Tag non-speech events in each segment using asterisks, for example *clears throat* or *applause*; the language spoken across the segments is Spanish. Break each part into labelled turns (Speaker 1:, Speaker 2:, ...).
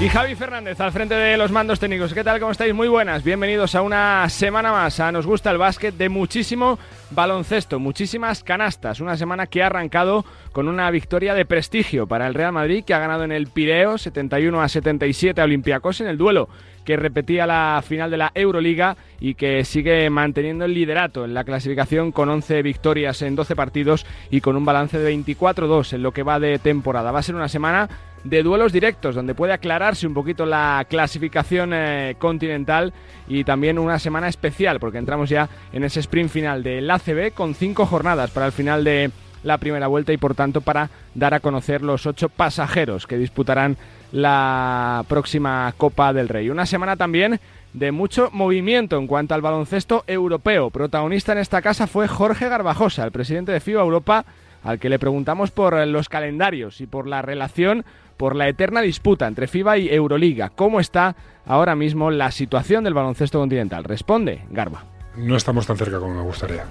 Speaker 1: Y Javi Fernández al frente de los mandos técnicos. ¿Qué tal? ¿Cómo estáis? Muy buenas. Bienvenidos a una semana más. A Nos gusta el básquet de muchísimo baloncesto, muchísimas canastas. Una semana que ha arrancado con una victoria de prestigio para el Real Madrid que ha ganado en el Pireo 71 a 77 a Olympiacos en el duelo que repetía la final de la Euroliga y que sigue manteniendo el liderato en la clasificación con 11 victorias en 12 partidos y con un balance de 24-2 en lo que va de temporada. Va a ser una semana de duelos directos, donde puede aclararse un poquito la clasificación eh, continental y también una semana especial, porque entramos ya en ese sprint final del ACB con cinco jornadas para el final de la primera vuelta y por tanto para dar a conocer los ocho pasajeros que disputarán la próxima Copa del Rey. Una semana también de mucho movimiento en cuanto al baloncesto europeo. Protagonista en esta casa fue Jorge Garbajosa, el presidente de FIBA Europa, al que le preguntamos por los calendarios y por la relación por la eterna disputa entre FIBA y Euroliga. ¿Cómo está ahora mismo la situación del baloncesto continental? Responde Garba.
Speaker 2: No estamos tan cerca como me gustaría.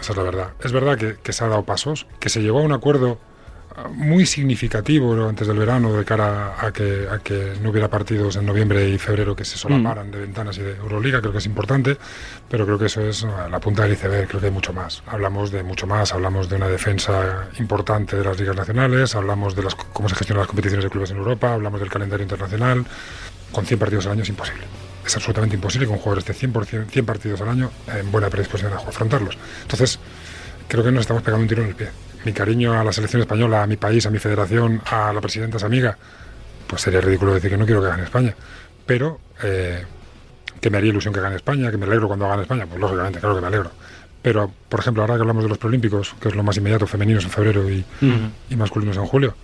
Speaker 2: Esa es la verdad. Es verdad que, se ha dado pasos, que se llegó a un acuerdo muy significativo antes del verano de cara a que, a que no hubiera partidos en noviembre y febrero que se solaparan de ventanas y de Euroliga, creo que es importante, pero creo que eso es la punta del iceberg, creo que hay mucho más. Hablamos de mucho más, hablamos de una defensa importante de las ligas nacionales, hablamos de las, cómo se gestionan las competiciones de clubes en Europa, hablamos del calendario internacional, con 100 partidos al año es imposible. Es absolutamente imposible que un jugador esté 100%, 100 partidos al año en buena predisposición a afrontarlos. Entonces, creo que nos estamos pegando un tiro en el pie mi cariño a la selección española, a mi país, a mi federación, a la presidenta es amiga, pues sería ridículo decir que no quiero que gane España. Pero eh, que me haría ilusión que gane España, que me alegro cuando gane España, pues lógicamente, claro que me alegro. Pero, por ejemplo, ahora que hablamos de los preolímpicos, que es lo más inmediato, femeninos en febrero y, y masculinos en julio,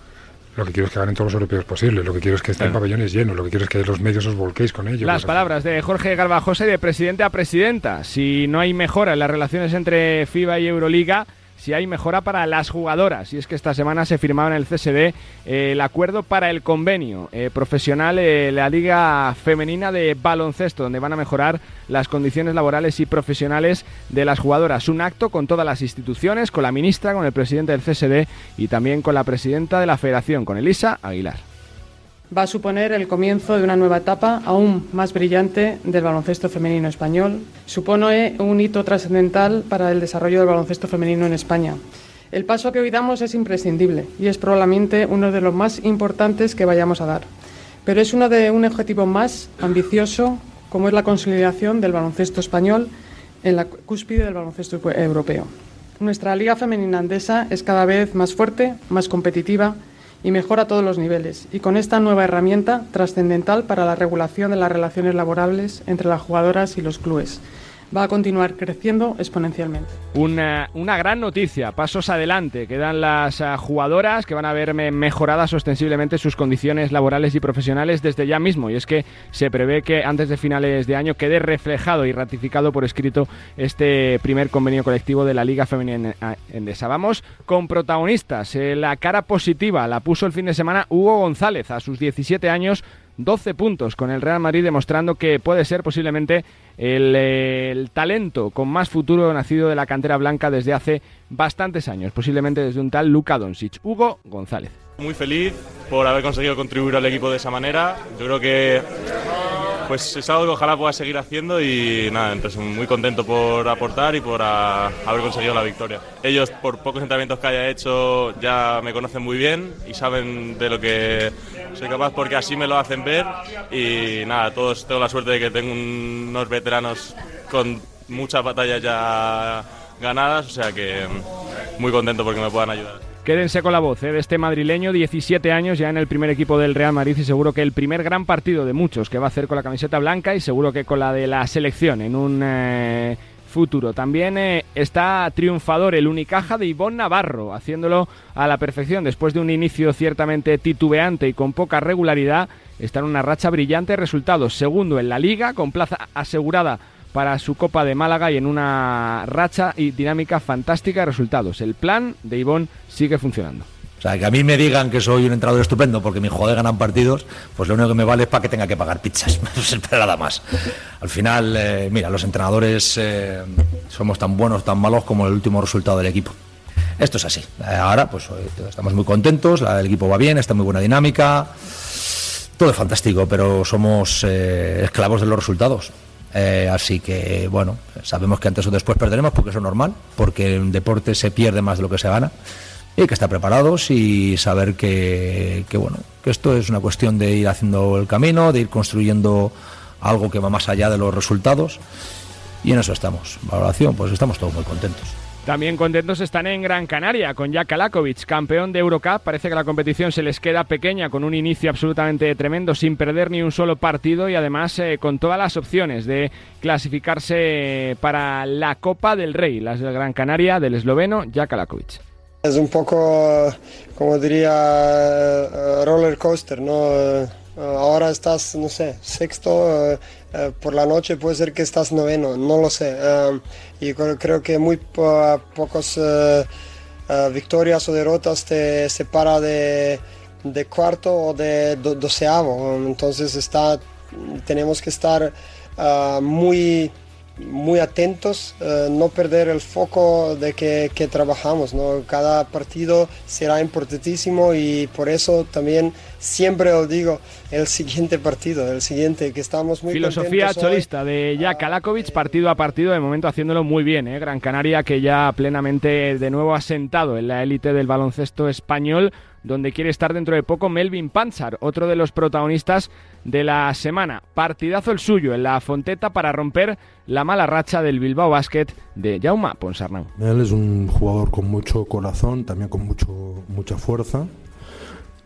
Speaker 2: lo que quiero es que ganen todos los europeos posibles, lo que quiero es que estén pabellones llenos, lo que quiero es que los medios os volquéis con ellos.
Speaker 1: Las palabras de Jorge Garbajosa y de presidente a presidenta. Si no hay mejora en las relaciones entre FIBA y Euroliga, si hay mejora para las jugadoras. Y es que esta semana se firmaba en el CSD eh, el acuerdo para el convenio eh, profesional, eh, la Liga Femenina de Baloncesto, donde van a mejorar las condiciones laborales y profesionales de las jugadoras. Un acto con todas las instituciones, con la ministra, con el presidente del CSD y también con la presidenta de la federación, con Elisa Aguilar
Speaker 3: va a suponer el comienzo de una nueva etapa aún más brillante del baloncesto femenino español. Supone un hito trascendental para el desarrollo del baloncesto femenino en España. El paso que hoy damos es imprescindible y es probablemente uno de los más importantes que vayamos a dar. Pero es uno de un objetivo más ambicioso, como es la consolidación del baloncesto español en la cúspide del baloncesto europeo. Nuestra liga femenina andesa es cada vez más fuerte, más competitiva y mejora a todos los niveles, y con esta nueva herramienta trascendental para la regulación de las relaciones laborables entre las jugadoras y los clubes va a continuar creciendo exponencialmente.
Speaker 1: Una, una gran noticia, pasos adelante, quedan las uh, jugadoras que van a ver mejoradas ostensiblemente sus condiciones laborales y profesionales desde ya mismo, y es que se prevé que antes de finales de año quede reflejado y ratificado por escrito este primer convenio colectivo de la Liga Femenina Endesa. Vamos con protagonistas, eh, la cara positiva la puso el fin de semana Hugo González a sus 17 años 12 puntos con el Real Madrid demostrando que puede ser posiblemente el, talento con más futuro nacido de la cantera blanca desde hace bastantes años, posiblemente desde un tal Luka Doncic. Hugo González.
Speaker 4: Muy feliz por haber conseguido contribuir al equipo de esa manera. Yo creo que pues es algo que ojalá pueda seguir haciendo y nada, entonces muy contento por aportar y por haber conseguido la victoria. Ellos por pocos entrenamientos que haya hecho ya me conocen muy bien y saben de lo que soy capaz porque así me lo hacen ver y nada, todos tengo la suerte de que tengo unos veteranos con muchas batallas ya ganadas, o sea que muy contento porque me puedan ayudar.
Speaker 1: Quédense con la voz ¿eh? de este madrileño, 17 años ya en el primer equipo del Real Madrid y seguro que el primer gran partido de muchos que va a hacer con la camiseta blanca y seguro que con la de la selección en un eh, futuro. También eh, está triunfador el Unicaja de Ivonne Navarro, haciéndolo a la perfección después de un inicio ciertamente titubeante y con poca regularidad. Está en una racha brillante de resultados. Segundo en la liga, con plaza asegurada para su Copa de Málaga y en una racha y dinámica fantástica de resultados. El plan de Ivonne sigue funcionando.
Speaker 5: O sea, que a mí me digan que soy un entrenador estupendo porque mis jugadores ganan partidos, pues lo único que me vale es para que tenga que pagar pizzas. *laughs* Nada más. Al final, eh, mira, los entrenadores eh, somos tan buenos, tan malos como el último resultado del equipo. Esto es así. Eh, ahora, pues estamos muy contentos, el equipo va bien, está muy buena dinámica. Todo es fantástico, pero somos esclavos de los resultados. Así que, bueno, sabemos que antes o después perderemos porque eso es normal, porque en deporte se pierde más de lo que se gana y hay que estar preparados y saber que, bueno, que esto es una cuestión de ir haciendo el camino, de ir construyendo algo que va más allá de los resultados y en eso estamos. Valoración, pues estamos todos muy contentos.
Speaker 1: También contentos están en Gran Canaria con Jack Kalakovic, campeón de Eurocup. Parece que la competición se les queda pequeña con un inicio absolutamente tremendo, sin perder ni un solo partido y además eh, con todas las opciones de clasificarse para la Copa del Rey, las del Gran Canaria del esloveno Jack Kalakovic.
Speaker 6: Es un poco, como diría, eh, roller coaster, ¿no? Eh, ahora estás, no sé, sexto, eh, por la noche puede ser que estás noveno, no lo sé. Y creo que muy pocos victorias o derrotas te separa de, cuarto o de doceavo. Entonces está, tenemos que estar muy muy atentos, eh, no perder el foco de que, trabajamos. ¿no? Cada partido será importantísimo y por eso también siempre os digo el siguiente partido, el siguiente, que estamos muy
Speaker 1: Filosofía cholista de Jack Kalakovic, partido a partido, de momento haciéndolo muy bien. ¿eh? Gran Canaria que ya plenamente de nuevo asentado en la élite del baloncesto español donde quiere estar dentro de poco Melvin Panzar, otro de los protagonistas de la semana. Partidazo el suyo en la Fonteta para romper la mala racha del Bilbao Basket de Jaume Ponsarnau.
Speaker 7: Él es un jugador con mucho corazón, también con mucho, mucha fuerza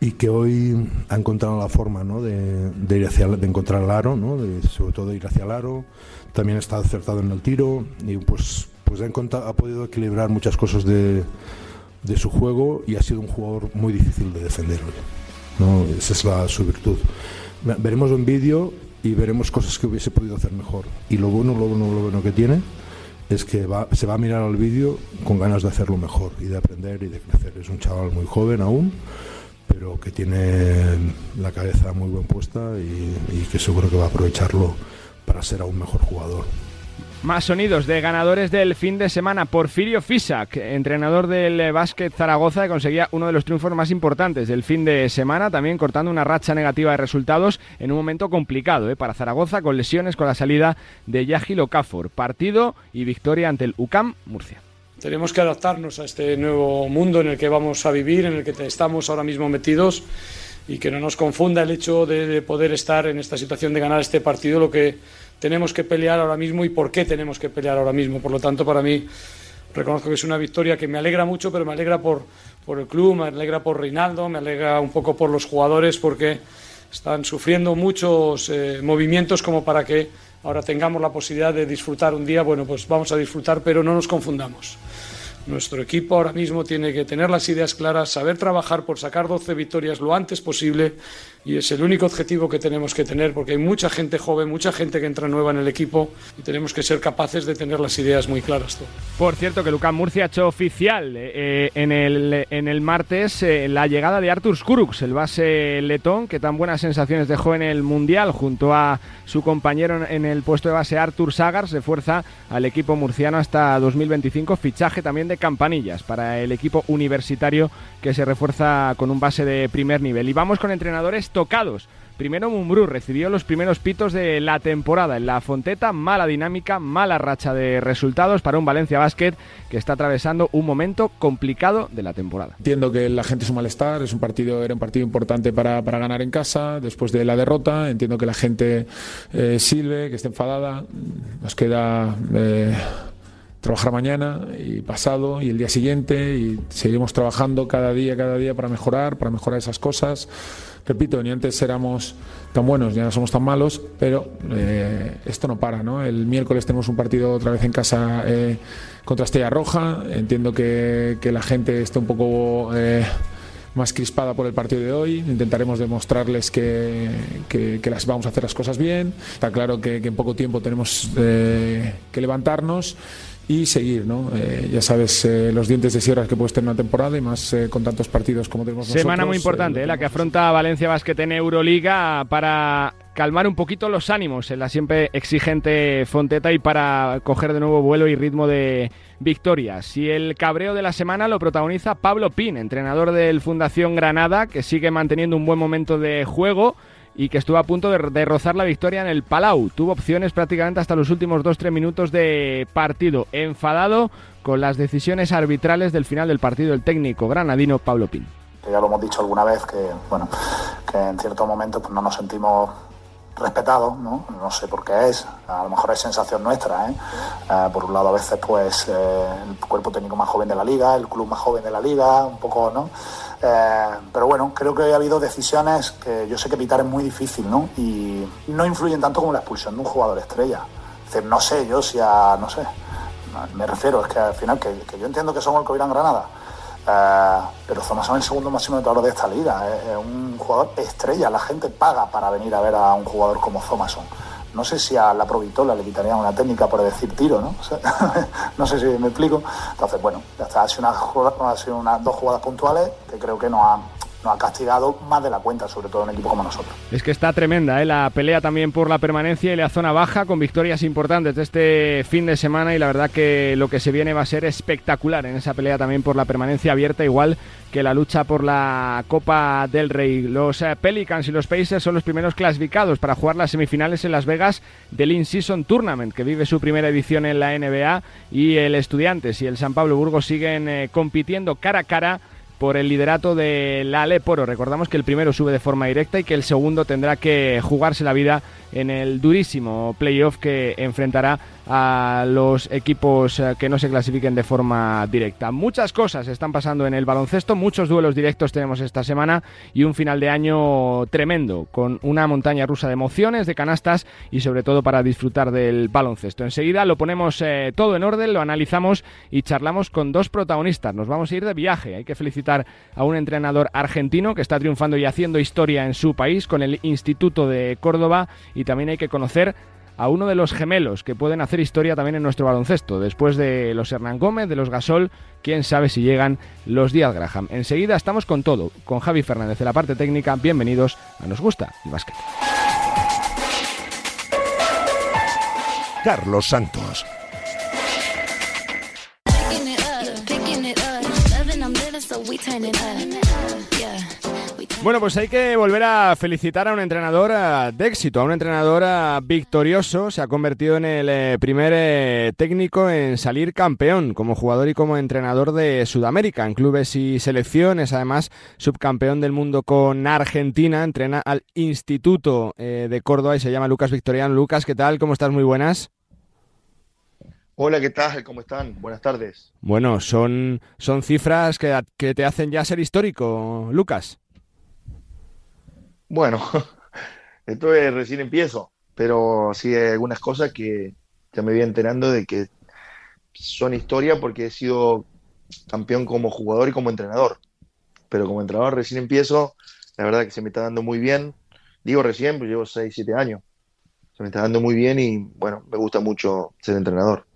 Speaker 7: y que hoy ha encontrado la forma ¿no? de, ir hacia, de encontrar el aro, ¿no? sobre todo ir hacia el aro. También está acertado en el tiro y pues, pues ha, ha podido equilibrar muchas cosas de de su juego y ha sido un jugador muy difícil de defender ¿no? Esa es la, su virtud. Veremos un vídeo y veremos cosas que hubiese podido hacer mejor. Y lo bueno, lo bueno, lo bueno que tiene es que se va a mirar al vídeo con ganas de hacerlo mejor y de aprender y de crecer. Es un chaval muy joven aún, pero que tiene la cabeza muy bien puesta y que seguro que va a aprovecharlo para ser aún mejor jugador.
Speaker 1: Más sonidos de ganadores del fin de semana. Porfirio Fisak, entrenador del básquet Zaragoza, que conseguía uno de los triunfos más importantes del fin de semana, también cortando una racha negativa de resultados en un momento complicado ¿eh? para Zaragoza, con lesiones con la salida de Yagil Okafor. Partido y victoria ante el UCAM Murcia.
Speaker 8: Tenemos que adaptarnos a este nuevo mundo en el que vamos a vivir, en el que estamos ahora mismo metidos y que no nos confunda el hecho de poder estar en esta situación de ganar este partido, lo que tenemos que pelear ahora mismo y por qué tenemos que pelear ahora mismo. Por lo tanto, para mí, reconozco que es una victoria que me alegra mucho, pero me alegra por, por el club, me alegra por Reinaldo, me alegra un poco por los jugadores, porque están sufriendo muchos eh, movimientos como para que ahora tengamos la posibilidad de disfrutar un día. Bueno, pues vamos a disfrutar, pero no nos confundamos. Nuestro equipo ahora mismo tiene que tener las ideas claras, saber trabajar por sacar 12 victorias lo antes posible y es el único objetivo que tenemos que tener porque hay mucha gente joven, mucha gente que entra nueva en el equipo y tenemos que ser capaces de tener las ideas muy claras.
Speaker 1: Por cierto, que Lucas Murcia ha hecho oficial eh, en, el, en el martes eh, la llegada de Artur Skuruks, el base letón, que tan buenas sensaciones dejó en el Mundial junto a su compañero en el puesto de base Artur Sagars, se fuerza al equipo murciano hasta 2025, fichaje también de campanillas para el equipo universitario que se refuerza con un base de primer nivel. Y vamos con entrenadores tocados. Primero Mumbrú recibió los primeros pitos de la temporada en la Fonteta, mala dinámica, mala racha de resultados para un Valencia Basket que está atravesando un momento complicado de la temporada.
Speaker 9: Entiendo que la gente es un malestar, es un partido, era un partido importante para, ganar en casa después de la derrota. Entiendo que la gente eh, silbe, que esté enfadada. Nos queda eh, trabajar mañana y pasado y el día siguiente y seguimos trabajando cada día, cada día para mejorar, para mejorar esas cosas repito, ni antes éramos tan buenos, ni ahora somos tan malos, pero eh, esto no para, ¿no? El miércoles tenemos un partido otra vez en casa eh, contra Estrella Roja, entiendo que, la gente está un poco... Eh, más crispada por el partido de hoy. Intentaremos demostrarles que, las vamos a hacer las cosas bien. Está claro que, en poco tiempo tenemos que levantarnos y seguir, ¿no? Eh, ya sabes eh, los dientes de sierra que puedes tener una temporada y más eh, con tantos partidos como tenemos nosotros.
Speaker 1: Semana muy importante, la que afronta Valencia Basket en Euroliga para calmar un poquito los ánimos en la siempre exigente Fonteta y para coger de nuevo vuelo y ritmo de victorias. Y el cabreo de la semana lo protagoniza Pablo Pin, entrenador del Fundación Granada, que sigue manteniendo un buen momento de juego y que estuvo a punto de, rozar la victoria en el Palau. Tuvo opciones prácticamente hasta los últimos 2-3 minutos de partido. Enfadado con las decisiones arbitrales del final del partido el técnico granadino Pablo Pin.
Speaker 10: Ya lo hemos dicho alguna vez que, bueno, que en ciertos momentos pues, no nos sentimos respetados, ¿no? no sé por qué es, a lo mejor es sensación nuestra. ¿eh? Eh, por un lado, a veces, pues eh, el cuerpo técnico más joven de la liga, el club más joven de la liga, un poco, ¿no? Pero bueno, creo que ha habido decisiones que yo sé que evitar es muy difícil, ¿no? Y no influyen tanto como la expulsión de un jugador estrella. Es no sé yo si a, no sé, me refiero, es que al final, que, yo entiendo que somos el Covirán Granada, eh, pero Thomason es el segundo máximo anotador de esta liga. Es, un jugador estrella. La gente paga para venir a ver a un jugador como Thomason. No sé si a la Provitola le quitarían una técnica por decir tiro, ¿no? *laughs* no sé si me explico. Entonces, bueno, ya está. Una, unas dos jugadas puntuales que creo que no han ha castigado más de la cuenta, sobre todo un equipo como nosotros.
Speaker 1: Es que está tremenda ¿eh? la pelea también por la permanencia y la zona baja con victorias importantes de este fin de semana y la verdad que lo que se viene va a ser espectacular en esa pelea también por la permanencia abierta igual que la lucha por la Copa del Rey. Los eh, Pelicans y los Pacers son los primeros clasificados para jugar las semifinales en Las Vegas del In-Season Tournament que vive su primera edición en la NBA y el Estudiantes y el San Pablo Burgos siguen eh, compitiendo cara a cara por el liderato de la Aleporo. Recordamos que el primero sube de forma directa y que el segundo tendrá que jugarse la vida en el durísimo playoff que enfrentará a los equipos eh, que no se clasifiquen de forma directa. Muchas cosas están pasando en el baloncesto, muchos duelos directos tenemos esta semana y un final de año tremendo, con una montaña rusa de emociones, de canastas y sobre todo para disfrutar del baloncesto. Enseguida lo ponemos eh, todo en orden, lo analizamos y charlamos con dos protagonistas. Nos vamos a ir de viaje, hay que felicitar a un entrenador argentino que está triunfando y haciendo historia en su país con el Instituto de Córdoba y también hay que conocer a uno de los gemelos que pueden hacer historia también en nuestro baloncesto. Después de los Hernán Gómez, de los Gasol, quién sabe si llegan los Díaz Graham. Enseguida estamos con todo, con Javi Fernández de la parte técnica. Bienvenidos a Nos Gusta el Básquet.
Speaker 11: Carlos Santos.
Speaker 1: Bueno, pues hay que volver a felicitar a un entrenador eh, de éxito, a un entrenador eh, victorioso. Se ha convertido en el eh, primer técnico en salir campeón como jugador y como entrenador de Sudamérica en clubes y selecciones. Además, subcampeón del mundo con Argentina. Entrena al Instituto de Córdoba y se llama Lucas Victoriano. Lucas, ¿qué tal? ¿Cómo estás? Muy buenas.
Speaker 12: Hola, ¿qué tal? ¿Cómo están? Buenas tardes.
Speaker 1: Bueno, son, son cifras que, que te hacen ya ser histórico, Lucas.
Speaker 12: Bueno, *laughs* esto es recién empiezo, pero sí hay algunas cosas que ya me voy enterando de que son historia porque he sido campeón como jugador y como entrenador. Pero como entrenador recién empiezo, la verdad que se me está dando muy bien. Digo recién, pues llevo 6, 7 años. Se me está dando muy bien y bueno, me gusta mucho ser entrenador.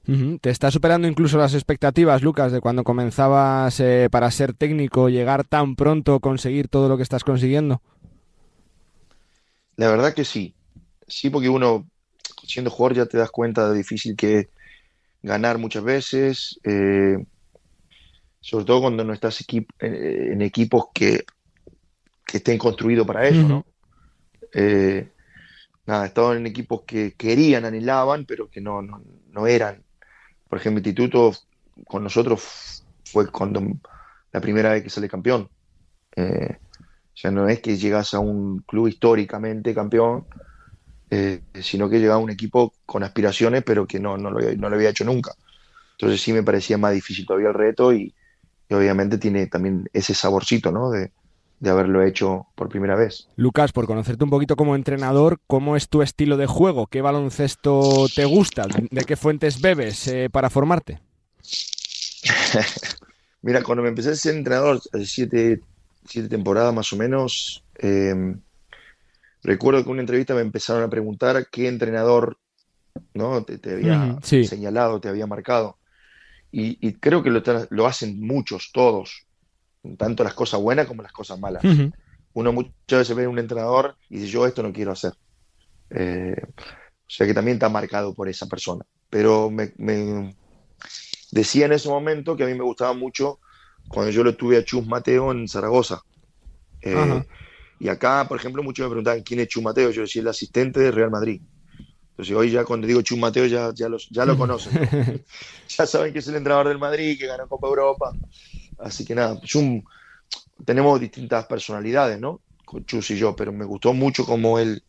Speaker 1: ¿Te está superando incluso las expectativas, Lucas, de cuando comenzabas eh, para ser técnico, llegar tan pronto, conseguir todo lo que estás consiguiendo?
Speaker 12: La verdad que sí. Sí, porque uno, siendo jugador, ya te das cuenta de difícil que es ganar muchas veces, eh, sobre todo cuando no estás eh, en equipos que, estén construidos para eso, ¿no? Eh, nada, estaban en equipos que querían, anhelaban, pero que no, no, eran. Por ejemplo, Instituto con nosotros fue cuando la primera vez que sale campeón. O sea, no es que llegas a un club históricamente campeón, eh, sino que llegaba a un equipo con aspiraciones, pero que no, no, lo, había hecho nunca. Entonces sí me parecía más difícil todavía el reto y, obviamente tiene también ese saborcito, ¿no? De, haberlo hecho por primera vez.
Speaker 1: Lucas, por conocerte un poquito como entrenador, ¿cómo es tu estilo de juego? ¿Qué baloncesto te gusta? ¿De qué fuentes bebes eh, para formarte? *laughs*
Speaker 12: Mira, cuando me empecé a ser entrenador, hace siete, siete temporadas más o menos, eh, recuerdo que en una entrevista me empezaron a preguntar qué entrenador ¿no? te, había señalado, te había marcado. y, creo que lo, lo, hacen muchos, todos, tanto las cosas buenas como las cosas malas. Uno muchas veces ve a un entrenador y dice, yo esto no quiero hacer. Eh, o sea que también está marcado por esa persona. Pero me, decía en ese momento que a mí me gustaba mucho cuando yo lo tuve a Chus Mateo en Zaragoza. Eh, y acá, por ejemplo, muchos me preguntaban quién es Chus Mateo. Yo decía el asistente de Real Madrid. Entonces hoy ya cuando digo Chus Mateo ya, ya, ya lo *laughs* conocen. *laughs* ya saben que es el entrenador del Madrid, que ganó Copa Europa. Así que nada, Chum, tenemos distintas personalidades, ¿no? Con Chus y yo, pero me gustó mucho cómo él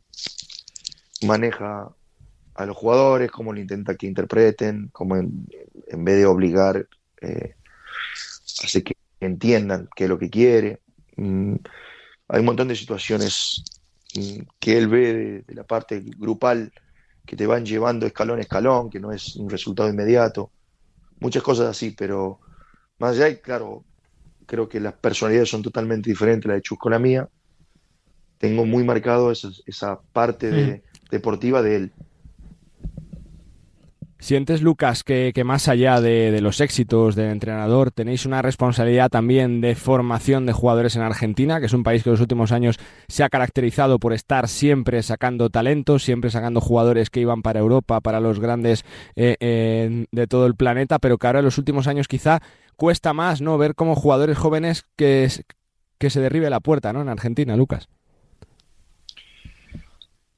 Speaker 12: maneja a los jugadores, cómo le intenta que interpreten, cómo en, vez de obligar, eh, hace que entiendan qué es lo que quiere. Mm, hay un montón de situaciones mm, que él ve de, la parte grupal que te van llevando escalón a escalón, que no es un resultado inmediato. Muchas cosas así, pero más allá, claro, creo que las personalidades son totalmente diferentes, la de Chus con la mía. Tengo muy marcado esa, esa parte de, mm. deportiva de él.
Speaker 1: ¿Sientes, Lucas, que, más allá de, los éxitos del entrenador, tenéis una responsabilidad también de formación de jugadores en Argentina, que es un país que en los últimos años se ha caracterizado por estar siempre sacando talentos, siempre sacando jugadores que iban para Europa, para los grandes eh, de todo el planeta, pero que ahora en los últimos años quizá cuesta más no ver como jugadores jóvenes que, que se derribe la puerta ¿no? en Argentina, Lucas?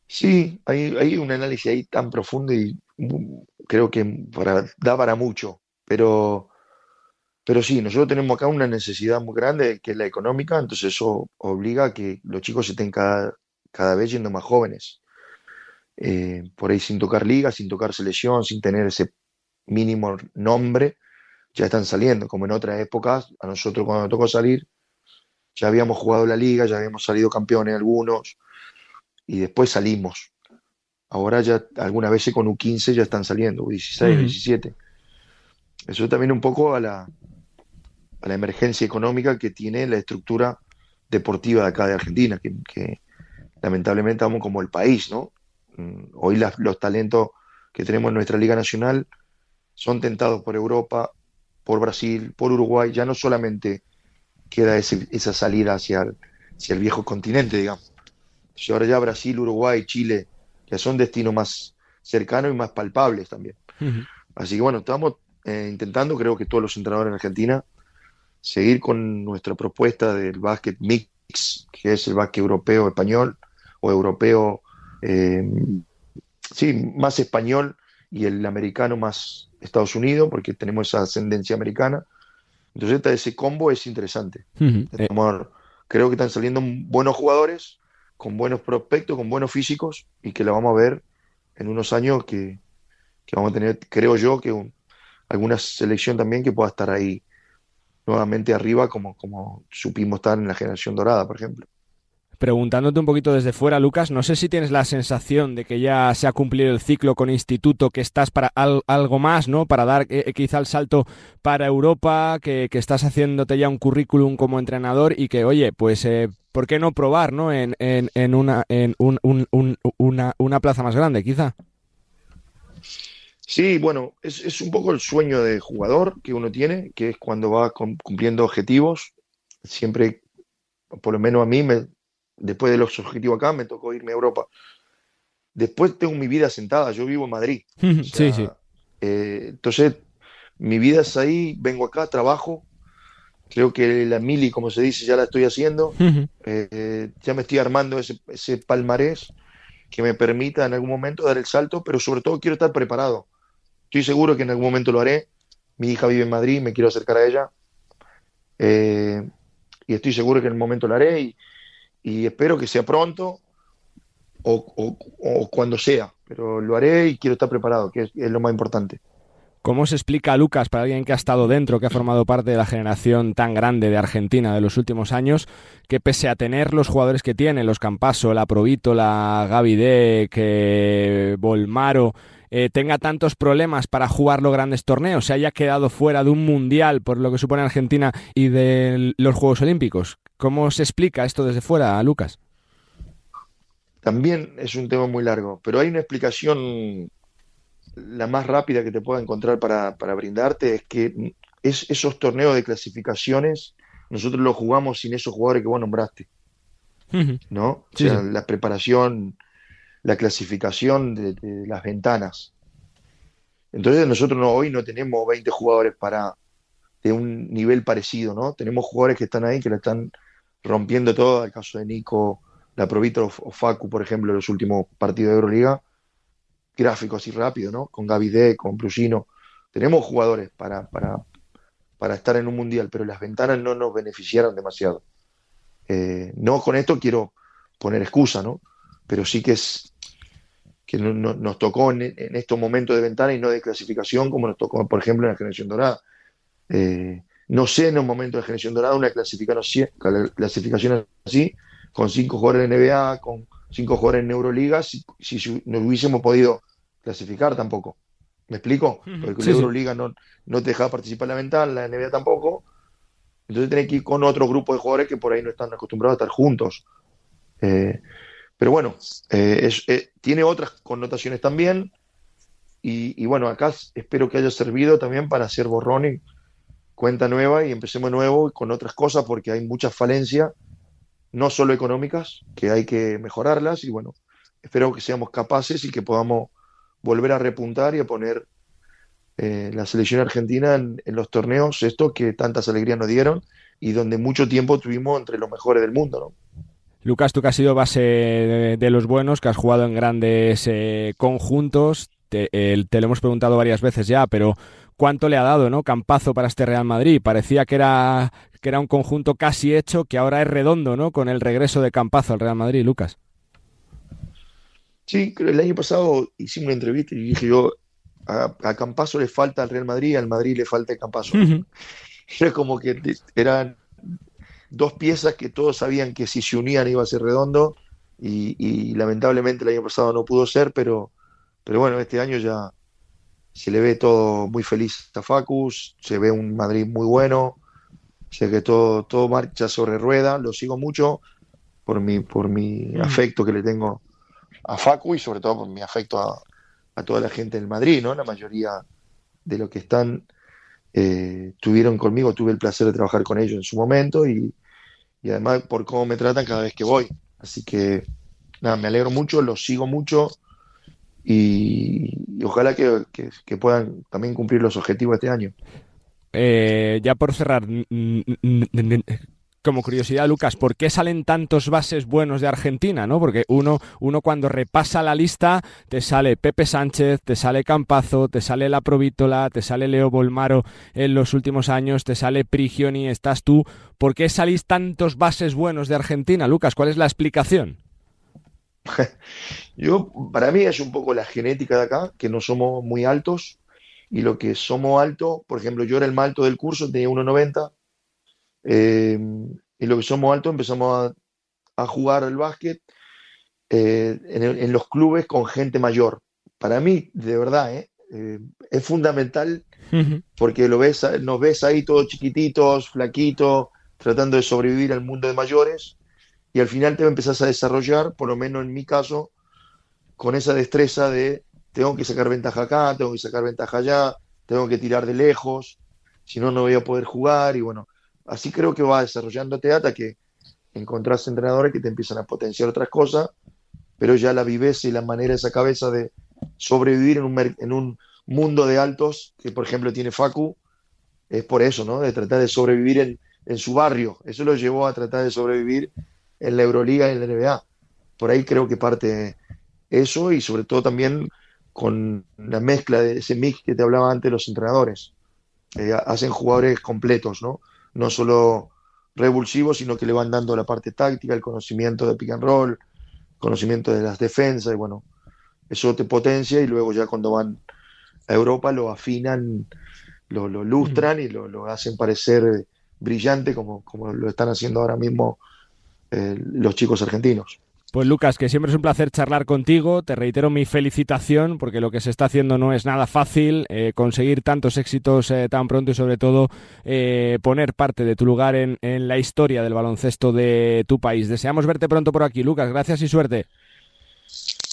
Speaker 12: Sí, hay, hay un análisis ahí tan profundo y creo que para, da para mucho, pero, pero sí, nosotros tenemos acá una necesidad muy grande que es la económica, entonces eso obliga a que los chicos estén cada, cada vez yendo más jóvenes. Eh, por ahí sin tocar liga, sin tocar selección, sin tener ese mínimo nombre, ya están saliendo, como en otras épocas, a nosotros cuando nos tocó salir, ya habíamos jugado la liga, ya habíamos salido campeones algunos, y después salimos. Ahora ya algunas veces con U15 ya están saliendo, U16, U17. Eso también un poco a la, a la emergencia económica que tiene la estructura deportiva de acá de Argentina, que, lamentablemente vamos como el país, ¿no? Mm, hoy los talentos que tenemos en nuestra Liga Nacional son tentados por Europa, por Brasil, por Uruguay, ya no solamente queda esa salida hacia el, hacia el viejo continente, digamos. ahora ya Brasil, Uruguay, Chile, que son destinos más cercanos y más palpables también. Así que bueno, estamos eh, intentando, creo que todos los entrenadores en Argentina, seguir con nuestra propuesta del básquet mix, que es el básquet europeo español o europeo, eh, sí, más español y el americano más Estados Unidos, porque tenemos esa ascendencia americana. Entonces, ese combo es interesante. creo que están saliendo buenos jugadores con buenos prospectos, con buenos físicos y que la vamos a ver en unos años que, vamos a tener, creo yo, que alguna selección también que pueda estar ahí nuevamente arriba como, como supimos estar en la generación dorada, por ejemplo
Speaker 1: preguntándote un poquito desde fuera, Lucas, no sé si tienes la sensación de que ya se ha cumplido el ciclo con Instituto, que estás para algo más, ¿no? Para dar eh, quizá el salto para Europa, que, estás haciéndote ya un currículum como entrenador y que, oye, pues, eh, ¿por qué no probar, ¿no? En, en, una, en un, una, una plaza más grande, quizá.
Speaker 12: Sí, bueno, es, es, un poco el sueño de jugador que uno tiene, que es cuando va cumpliendo objetivos. Siempre, por lo menos a mí, me, después de los objetivos acá, me tocó irme a Europa. Después tengo mi vida sentada, yo vivo en Madrid. *laughs*
Speaker 1: sí, sí.
Speaker 12: Eh, entonces, mi vida es ahí, vengo acá, trabajo. Creo que la mili, como se dice, ya la estoy haciendo. Eh, ya me estoy armando ese, ese palmarés que me permita en algún momento dar el salto, pero sobre todo quiero estar preparado. Estoy seguro que en algún momento lo haré. Mi hija vive en Madrid, me quiero acercar a ella. Eh, y estoy seguro que en el momento lo haré. Y, y espero que sea pronto o, cuando sea, pero lo haré y quiero estar preparado, que es, lo más importante.
Speaker 1: ¿Cómo se explica, Lucas, para alguien que ha estado dentro, que ha formado parte de la generación tan grande de Argentina de los últimos años, que pese a tener los jugadores que tiene, los Campaso, la Provito, la Gavidé, que Volmaro, eh, tenga tantos problemas para jugar los grandes torneos, se haya quedado fuera de un mundial por lo que supone Argentina y de los Juegos Olímpicos? ¿Cómo se explica esto desde fuera, Lucas?
Speaker 12: También es un tema muy largo, pero hay una explicación la más rápida que te pueda encontrar para, para brindarte es que es, esos torneos de clasificaciones, nosotros los jugamos sin esos jugadores que vos nombraste, ¿no? O
Speaker 1: Sí,
Speaker 12: sea,
Speaker 1: sí.
Speaker 12: la preparación, la clasificación de, de las ventanas. Entonces nosotros no, hoy no tenemos 20 jugadores para de un nivel parecido, ¿no? Tenemos jugadores que están ahí, que la están rompiendo todo, el caso de Nico, la Provito o Facu, por ejemplo, en los últimos partidos de Euroliga, gráfico así rápido, ¿no? Con Gavide, con Brusino. Tenemos jugadores para, para, para estar en un mundial, pero las ventanas no nos beneficiaron demasiado. Eh, no con esto quiero poner excusa, ¿no? Pero sí que es que no- no- nos tocó en, en estos momentos de ventana y no de clasificación, como nos tocó, por ejemplo, en la generación dorada. Eh, no sé en un momento de generación dorada una clasificación así, con cinco jugadores en NBA, con cinco jugadores en Euroliga, si, si no hubiésemos podido clasificar tampoco. ¿Me explico? Porque
Speaker 1: Sí,
Speaker 12: la
Speaker 1: sí.
Speaker 12: Euroliga no, no te dejaba participar en la ventana, la NBA tampoco. Entonces tenés que ir con otro grupo de jugadores que por ahí no están acostumbrados a estar juntos. Eh, pero bueno, eh, es- eh, tiene otras connotaciones también. Y, y bueno, acá espero que haya servido también para hacer borrón y cuenta nueva y empecemos de nuevo con otras cosas porque hay muchas falencias, no solo económicas, que hay que mejorarlas. Y bueno, espero que seamos capaces y que podamos volver a repuntar y a poner eh, la selección argentina en, los torneos, esto que tantas alegrías nos dieron y donde mucho tiempo tuvimos entre los mejores del mundo, ¿no?
Speaker 1: Lucas, tú que has sido base de, los buenos, que has jugado en grandes eh, conjuntos, te, el- te lo hemos preguntado varias veces ya, pero ¿cuánto le ha dado no Campazo para este Real Madrid? Parecía que era, que era un conjunto casi hecho, que ahora es redondo, ¿no? Con el regreso de Campazo al Real Madrid, Lucas.
Speaker 12: Sí, creo el año pasado hicimos una entrevista y dije yo, a, a Campazo le falta al Real Madrid, al Madrid le falta Campazo. *laughs* Era como que eran dos piezas que todos sabían que si se unían iba a ser redondo y, y lamentablemente el año pasado no pudo ser, pero, pero bueno, este año ya se le ve todo muy feliz a Facus, se ve un Madrid muy bueno, sé que todo, todo marcha sobre rueda, lo sigo mucho por mi, por mi
Speaker 1: Mm.
Speaker 12: afecto que le tengo a Facu y sobre todo por mi afecto a, a toda la gente del Madrid, ¿no? La mayoría de los que están eh, tuvieron conmigo, tuve el placer de trabajar con ellos en su momento y, y además por cómo me tratan cada vez que voy. Así que nada, me alegro mucho, los sigo mucho y, y ojalá que, que- que puedan también cumplir los objetivos este año.
Speaker 1: Eh, ya por cerrar, como curiosidad, Lucas, ¿por qué salen tantos bases buenos de Argentina? ¿no? Porque uno, uno cuando repasa la lista te sale Pepe Sánchez, te sale Campazo, te sale La Provítola, te sale Leo Bolmaro en los últimos años, te sale Prigioni, estás tú. ¿Por qué salís tantos bases buenos de Argentina, Lucas? ¿Cuál es la explicación? *laughs*
Speaker 12: Yo, para mí es un poco la genética de acá, que no somos muy altos, y lo que somos altos, por ejemplo, yo era el más alto del curso, tenía 1,90, eh, y lo que somos altos empezamos a, a jugar al básquet eh, en, los clubes con gente mayor. Para mí, de verdad, eh, es fundamental porque lo ves, nos ves ahí todos chiquititos, flaquitos, tratando de sobrevivir al mundo de mayores, y al final te empezás a desarrollar, por lo menos en mi caso, con esa destreza de tengo que sacar ventaja acá, tengo que sacar ventaja allá, tengo que tirar de lejos, si no, no voy a poder jugar, y bueno, así creo que va desarrollándote hasta que encontrás entrenadores que te empiezan a potenciar otras cosas, pero ya la viveza y la manera, esa cabeza de sobrevivir en un, en un mundo de altos, que por ejemplo tiene Facu, es por eso, ¿no? De tratar de sobrevivir en, en su barrio. Eso lo llevó a tratar de sobrevivir en la Euroliga y en la NBA. Por ahí creo que parte eso y sobre todo también con la mezcla de ese mix que te hablaba antes los entrenadores. Eh, hacen jugadores completos, ¿no? No solo revulsivos, sino que le van dando la parte táctica, el conocimiento de pick and roll, conocimiento de las defensas y bueno, eso te potencia y luego ya cuando van a Europa lo afinan, lo, lo lustran y lo, lo hacen parecer brillante como, como lo están haciendo ahora mismo eh, los chicos argentinos.
Speaker 1: Pues Lucas, que siempre es un placer charlar contigo. Te reitero mi felicitación porque lo que se está haciendo no es nada fácil. eh, conseguir tantos éxitos eh, tan pronto y sobre todo eh, poner parte de tu lugar en, en la historia del baloncesto de tu país. Deseamos verte pronto por aquí, Lucas. Gracias y suerte.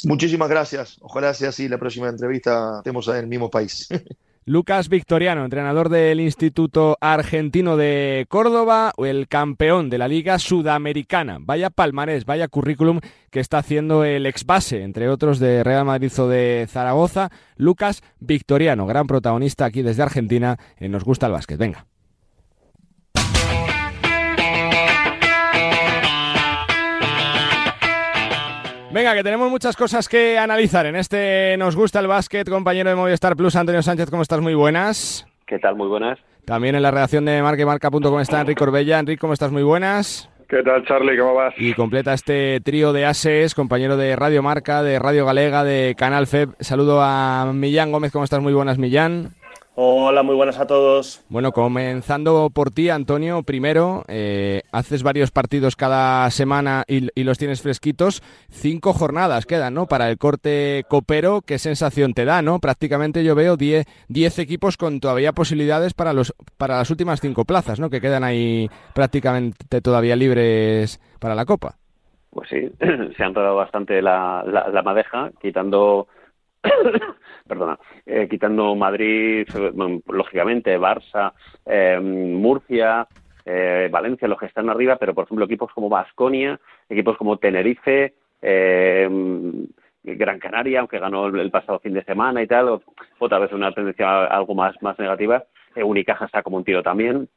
Speaker 12: Muchísimas gracias. Ojalá sea así la próxima entrevista estemos en el mismo país. *laughs*
Speaker 1: Lucas Victoriano, entrenador del Instituto Argentino de Córdoba, el campeón de la Liga Sudamericana. Vaya palmarés, vaya currículum que está haciendo el ex base, entre otros de Real Madrid o de Zaragoza. Lucas Victoriano, gran protagonista aquí desde Argentina en Nos Gusta el Básquet. Venga. Venga, que tenemos muchas cosas que analizar en este Nos gusta el básquet, compañero de Movistar Plus, Antonio Sánchez, ¿cómo estás? Muy buenas.
Speaker 13: ¿Qué tal? Muy buenas.
Speaker 1: También en la redacción de marquemarca.com está Enrique Orbella. Enrique, ¿cómo estás? Muy buenas.
Speaker 14: ¿Qué tal, Charlie? ¿Cómo vas?
Speaker 1: Y completa este trío de ases, compañero de Radio Marca, de Radio Galega, de Canal FEB. Saludo a Millán Gómez, ¿cómo estás? Muy buenas, Millán.
Speaker 15: Hola, muy buenas a todos.
Speaker 1: Bueno, comenzando por ti, Antonio, primero, eh, haces varios partidos cada semana y, los tienes fresquitos. Cinco jornadas quedan, ¿no? Para el corte copero, ¿qué sensación te da, no? Prácticamente yo veo diez, equipos con todavía posibilidades para, los, para las últimas cinco plazas, ¿no? Que quedan ahí prácticamente todavía libres para la Copa.
Speaker 13: Pues sí, *clears throat* se han dado bastante la, la madeja, quitando perdona, eh, quitando Madrid, lógicamente, Barça, eh, Murcia, eh, Valencia, los que están arriba, pero por ejemplo equipos como Basconia, equipos como Tenerife, Gran Canaria, aunque ganó el, pasado fin de semana y tal, otra vez una tendencia algo más, más negativa. Unicaja está como un tiro también.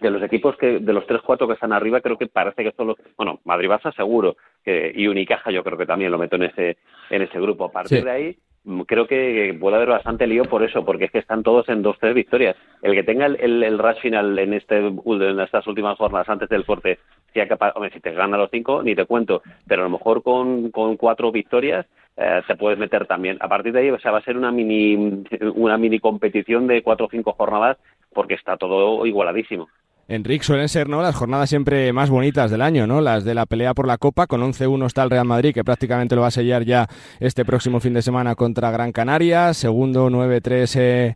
Speaker 13: De los equipos que, de los tres cuatro que están arriba, creo que parece que solo, bueno, Madrid Barça seguro, que, y Unicaja yo creo que también lo meto en ese, en ese grupo. A partir de ahí, Mm, creo que puede haber bastante lío por eso, porque es que están todos en dos, tres victorias. El que tenga el, el, rush final en, este, en estas últimas jornadas antes del corte, si te gana los cinco, ni te cuento, pero a lo mejor con, con cuatro victorias eh, te puedes meter también. A partir de ahí, o sea, va a ser una mini, una mini competición de cuatro o cinco jornadas, porque está todo igualadísimo.
Speaker 1: Enrique, suelen ser ¿no? las jornadas siempre más bonitas del año, ¿no? Las de la pelea por la Copa, con 11-1 está el Real Madrid, que prácticamente lo va a sellar ya este próximo fin de semana contra Gran Canaria. Segundo, 9-3 eh,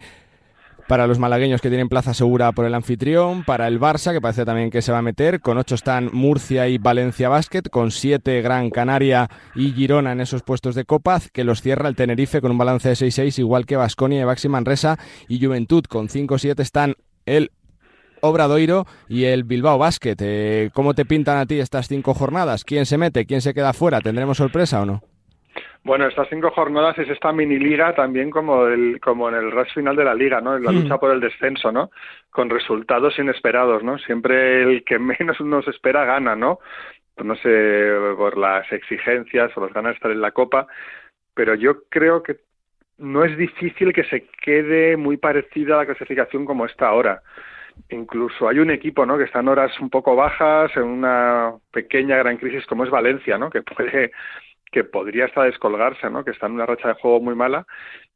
Speaker 1: para los malagueños que tienen plaza segura por el anfitrión. Para el Barça, que parece también que se va a meter. Con 8 están Murcia y Valencia Basket. Con 7 Gran Canaria y Girona en esos puestos de Copa, que los cierra el Tenerife con un balance de 6-6, igual que Basconia, Baxi Manresa y Juventud. Con 5-7 están el Obradoiro y el Bilbao Basket. Eh, ¿Cómo te pintan a ti estas cinco jornadas? ¿Quién se mete? ¿Quién se queda fuera? ¿Tendremos sorpresa o no?
Speaker 14: Bueno, estas cinco jornadas es esta mini liga también como el, como en el rush final de la liga, ¿no? En la hmm. lucha por el descenso, ¿no? Con resultados inesperados, ¿no? Siempre el que *laughs* menos uno se espera gana, ¿no? Pues no sé, por las exigencias o las ganas de estar en la Copa, pero yo creo que no es difícil que se quede muy parecida a la clasificación como está ahora incluso hay un equipo ¿no? que está en horas un poco bajas, en una pequeña gran crisis como es Valencia, ¿no? que *laughs* puede que podría hasta descolgarse, ¿no? que está en una racha de juego muy mala,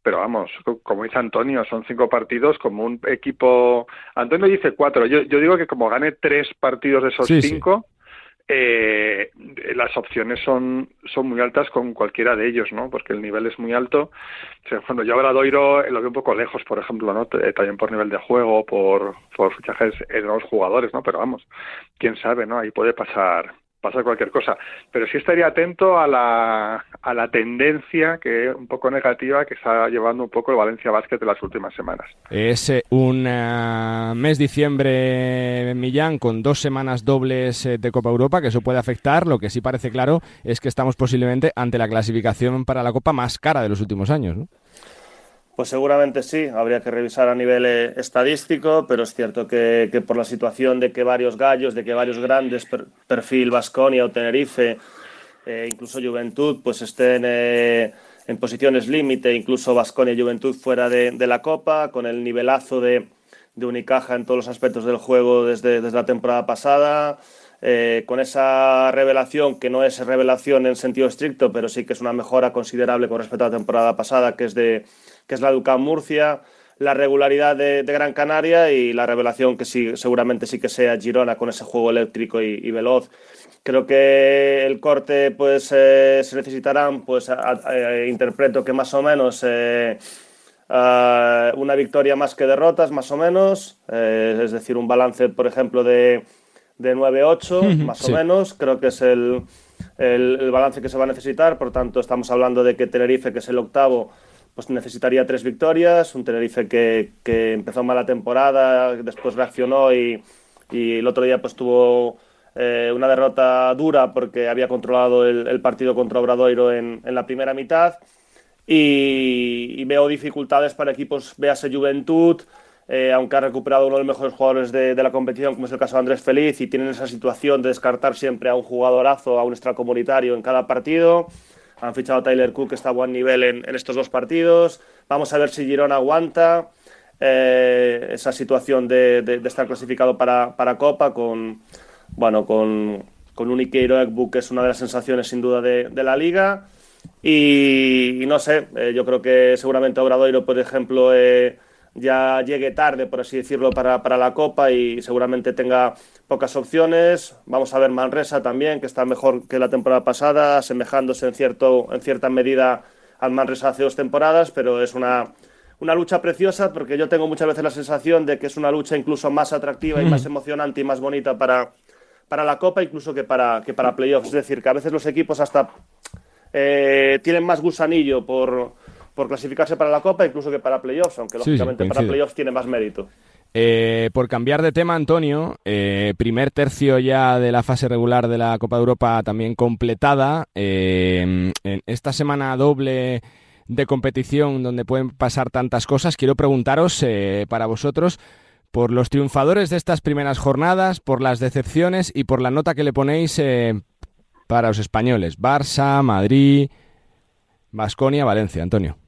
Speaker 14: pero vamos, como dice Antonio, son cinco partidos como un equipo. Antonio dice cuatro, yo, yo digo que como gane tres partidos de esos cinco, eh, las opciones son, son muy altas con cualquiera de ellos, ¿no? Porque el nivel es muy alto. cuando yo a Doiro lo veo un poco lejos, por ejemplo, ¿no? También por nivel de juego, por, por fichajes de los jugadores, ¿no? Pero vamos, quién sabe, ¿no? Ahí puede pasar pasa cualquier cosa. Pero sí estaría atento a la, a la tendencia que un poco negativa que está llevando un poco el Valencia Basket en las últimas semanas.
Speaker 1: Es eh, un eh, mes diciembre, Millán, con dos semanas dobles eh, de Copa Europa, que eso puede afectar. Lo que sí parece claro es que estamos posiblemente ante la clasificación para la Copa más cara de los últimos años, ¿no?
Speaker 15: Pues seguramente sí, habría que revisar a nivel eh, estadístico, pero es cierto que, por la situación de que varios gallos, de que varios grandes, perfil Vasconia o Tenerife, eh, incluso Juventud, pues estén eh, en posiciones límite, incluso Vasconia y Juventud fuera de, la Copa, con el nivelazo de, Unicaja en todos los aspectos del juego desde, desde la temporada pasada. con esa revelación, que no es revelación en sentido estricto, pero sí que es una mejora considerable con respecto a la temporada pasada, que es de, que es la Ducam Murcia, la regularidad de, Gran Canaria y la revelación que sí, seguramente sí que sea Girona con ese juego eléctrico y, veloz. Creo que el corte pues eh, se necesitarán, pues interpreto que más o menos eh, una victoria más que derrotas, más o menos, eh, es decir, un balance, por ejemplo, de, de 9-8, más o menos. Creo que es el, el, balance que se va a necesitar. Por tanto, estamos hablando de que Tenerife, que es el octavo, pues necesitaría tres victorias. Un Tenerife que, que empezó mala temporada, después reaccionó y, y el otro día pues tuvo eh, una derrota dura porque había controlado el, partido contra Obradoiro en, en la primera mitad. Y, veo dificultades para equipos, véase Juventud, eh, aunque ha recuperado uno de los mejores jugadores de, la competición, como es el caso de Andrés Feliz, y tienen esa situación de descartar siempre a un jugadorazo, a un extracomunitario en cada partido. Han fichado a Tyler Cook, que está a buen nivel en, estos dos partidos. Vamos a ver si Girona aguanta eh, esa situación de, estar clasificado para, para Copa con, bueno, con, con un Ikeiro Ekbu, que es una de las sensaciones sin duda de, la liga. Y, no sé, eh, yo creo que seguramente Obradoiro, por ejemplo, eh, ya llegue tarde, por así decirlo, para, para, la Copa y seguramente tenga pocas opciones. Vamos a ver Manresa también, que está mejor que la temporada pasada, asemejándose en, cierto, en cierta medida al Manresa hace dos temporadas, pero es una, una lucha preciosa porque yo tengo muchas veces la sensación de que es una lucha incluso más atractiva y más emocionante y más bonita para, para la Copa incluso que para, que para playoffs. Es decir, que a veces los equipos hasta eh, tienen más gusanillo por, por, clasificarse para la Copa incluso que para playoffs, aunque lógicamente para playoffs tiene más mérito.
Speaker 1: Eh, por cambiar de tema, Antonio, eh, primer tercio ya de la fase regular de la Copa de Europa también completada. en esta semana doble de competición donde pueden pasar tantas cosas, quiero preguntaros para vosotros por los triunfadores de estas primeras jornadas, por las decepciones y por la nota que le ponéis eh, para los españoles. Barça, Madrid, Basconia, Valencia. Antonio.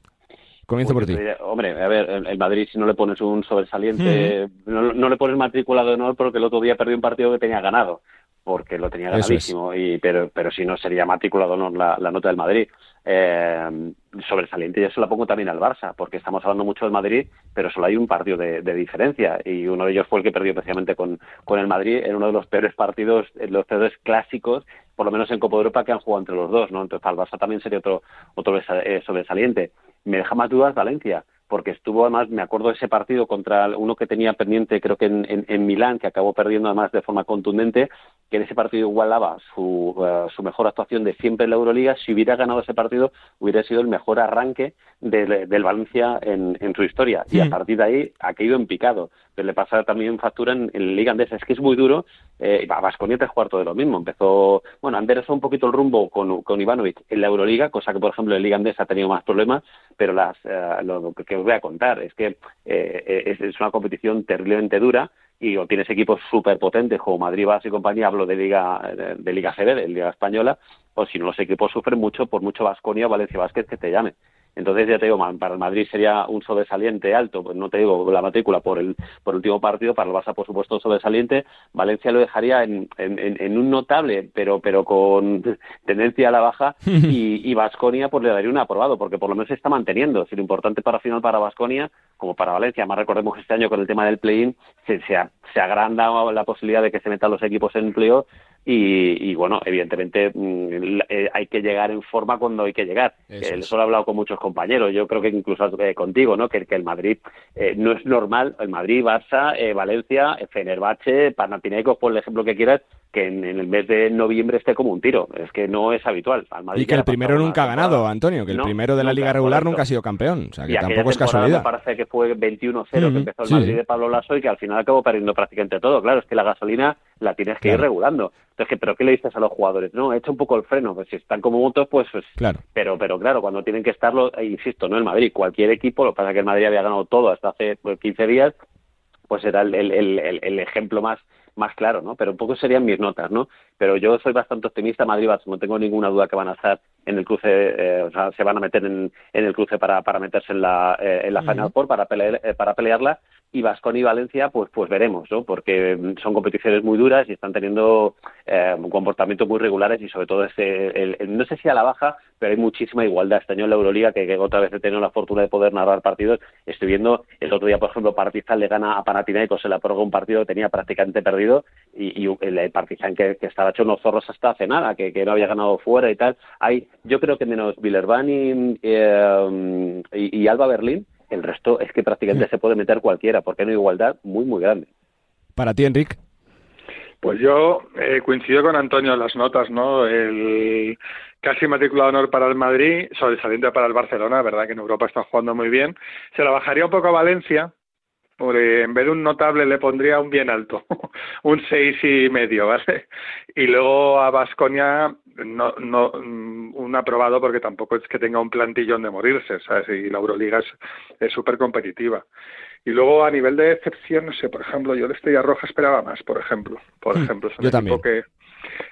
Speaker 1: Comienzo por ti.
Speaker 13: Hombre, a ver, el Madrid si no le pones un sobresaliente, no, le pones matrícula de honor porque el otro día perdió un partido que tenía ganado, porque lo tenía ganadísimo, y, pero, pero si no sería matrícula de honor la nota del Madrid eh, sobresaliente. Yo se la pongo también al Barça, porque estamos hablando mucho del Madrid, pero solo hay un partido de, diferencia. Y uno de ellos fue el que perdió especialmente con, con el Madrid en uno de los peores partidos, los peores clásicos, por lo menos en Copa de Europa, que han jugado entre los dos. ¿no? Entonces, al Barça también sería otro, otro eh, sobresaliente. Me deja más dudas Valencia porque estuvo además, me acuerdo de ese partido contra uno que tenía pendiente, creo que en, en, Milán, que acabó perdiendo además de forma contundente, que en ese partido igualaba su, uh, su mejor actuación de siempre en la Euroliga. Si hubiera ganado ese partido, hubiera sido el mejor arranque del, del Valencia en, en, su historia. Y a partir de ahí ha caído en picado. Pero le pasa también factura en, la Liga Andesa. Es que es muy duro. Eh, Vasconia tres cuartos de lo mismo. Empezó, bueno, enderezó un poquito el rumbo con, con Ivanovic en la Euroliga, cosa que, por ejemplo, en Liga Andesa ha tenido más problemas, pero las, uh, lo que os voy a contar es que eh, es, es una competición terriblemente dura y o tienes equipos súper potentes como Madrid, Barça y compañía, hablo de Liga de, Liga CB, de Liga Española, o si no los equipos sufren mucho por mucho Vasconia o Valencia Vázquez que te llame. Entonces, ya te digo, para el Madrid sería un sobresaliente alto, pues no te digo la matrícula por el, por el último partido, para el Barça, por supuesto, sobresaliente. Valencia lo dejaría en, en, un notable, pero, pero con *laughs* tendencia a la baja, *laughs* y Vasconia pues le daría un aprobado, porque por lo menos se está manteniendo. Si lo importante para final para Vasconia, como para Valencia, más recordemos que este año con el tema del play-in se, se, se agranda la posibilidad de que se metan los equipos en empleo y, bueno, evidentemente mm, eh, hay que llegar en forma cuando hay que llegar. Eso lo he hablado con muchos compañeros, yo creo que incluso eh, contigo, ¿no? Que, que el Madrid eh, no es normal, el Madrid, Barça, Valencia, Fenerbahce, Panathinaikos, por el ejemplo que quieras, que en, el mes de noviembre esté como un tiro. Es que no es habitual.
Speaker 1: y que el primero nunca ha ganado, Antonio, que el primero de la Liga Regular nunca ha sido campeón. O sea, que tampoco es casualidad.
Speaker 13: Me parece que fue 21-0 que empezó el Madrid de Pablo Lasso y que al final acabó perdiendo prácticamente todo. Claro, es que la gasolina la tienes que ir regulando. Entonces, ¿pero qué le dices a los jugadores? No, echa un poco el freno. Pues si están como motos, pues, pues...
Speaker 1: Claro.
Speaker 13: Pero, pero claro, cuando tienen que estarlo, eh, insisto, no el Madrid, cualquier equipo, lo que pasa es que el Madrid había ganado todo hasta hace 15 pues, días, pues era el, el, el, el ejemplo más más claro, ¿no? Pero un poco serían mis notas, ¿no? Pero yo soy bastante optimista, Madrid no tengo ninguna duda que van a estar en el cruce, eh, o sea, se van a meter en, en el cruce para, para meterse en la, eh, en la Final Four, para, pelear, eh, para pelearla, y Vasconi y Valencia, pues, pues veremos, ¿no? Porque son competiciones muy duras y están teniendo eh, comportamientos muy regulares y sobre todo este, el, no sé si a la baja, pero hay muchísima igualdad. Este año en la Euroliga, que, otra vez he tenido la fortuna de poder narrar partidos, estoy viendo, el otro día, por ejemplo, Partizan le gana a Panathinaikos se la prórroga un partido que tenía prácticamente perdido y, el, Partizan que, estaba hecho unos zorros hasta hace nada, que, que no había ganado fuera y tal. Hay, yo creo que menos Villerban eh, y, y Alba Berlín, el resto es que prácticamente se puede meter cualquiera, porque hay una igualdad muy, muy grande.
Speaker 1: Para ti, Enrique.
Speaker 14: Pues yo eh, coincido con Antonio en las notas, ¿no? El casi matriculado honor para el Madrid, sobresaliente para el Barcelona, verdad que en Europa está jugando muy bien. Se la bajaría un poco a Valencia, porque en vez de un notable le pondría un bien alto, *laughs* un seis y medio, ¿vale? Y luego a Vasconia no, no, un aprobado porque tampoco es que tenga un plantillón de morirse, ¿sabes? Y la Euroliga es súper competitiva. Y luego a nivel de decepción, no sé, por ejemplo, yo de Estrella Roja esperaba más, por ejemplo. Por
Speaker 1: Hmm,
Speaker 14: ejemplo, es un
Speaker 1: yo
Speaker 14: equipo
Speaker 1: también.
Speaker 14: que,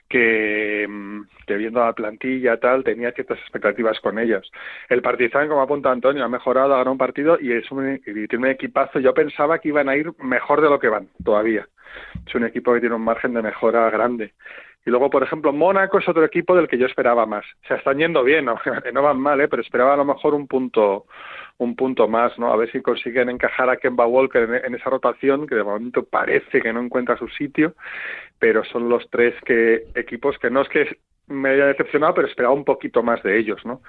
Speaker 14: que, mm, que viendo la plantilla tal, tenía ciertas expectativas con ellos. El Partizan, como apunta Antonio, ha mejorado, ha ganado un partido y es un, y tiene un equipazo. Yo pensaba que iban a ir mejor de lo que van todavía. Es un equipo que tiene un margen de mejora grande. Y luego, por ejemplo, Mónaco es otro equipo del que yo esperaba más. Se están yendo bien, *laughs* no, no van mal, ¿eh? pero esperaba a lo mejor un punto un punto más, ¿no? A ver si consiguen encajar a Kemba Walker en, en esa rotación, que de momento parece que no encuentra su sitio, pero son los tres que equipos que no es que me haya decepcionado, pero esperaba un poquito más de ellos, ¿no?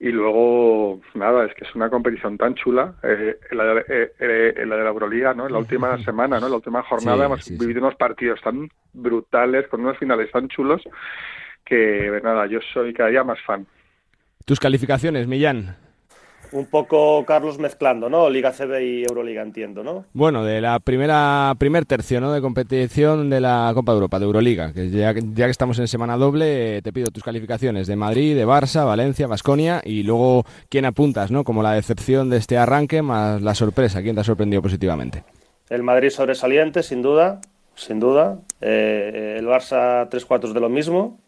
Speaker 14: Y luego, nada, es que es una competición tan chula, eh, la, de, eh, eh, la de la Euroliga, ¿no? En la última semana, ¿no? En la última jornada
Speaker 1: Sí,
Speaker 14: hemos
Speaker 1: sí, sí.
Speaker 14: vivido unos partidos tan brutales, con unos finales tan chulos, que, nada, yo soy cada día más fan.
Speaker 1: Tus calificaciones, Millán.
Speaker 15: Un poque Carlos, mezclando, ¿no? Liga CB y Euroliga, entiendo, ¿no?
Speaker 1: Bueno, de la primera primer tercio ¿no? de competición de la Copa de Europa, de Euroliga, que ya, ya que estamos en semana doble, eh, te pido tus calificaciones de Madrid, de Barça, Valencia, Vasconia y luego quién apuntas, ¿no? Como la decepción de este arranque más la sorpresa, quién te ha sorprendido positivamente.
Speaker 15: El Madrid sobresaliente, sin duda, sin duda. Eh, el Barça tres cuartos de lo mismo.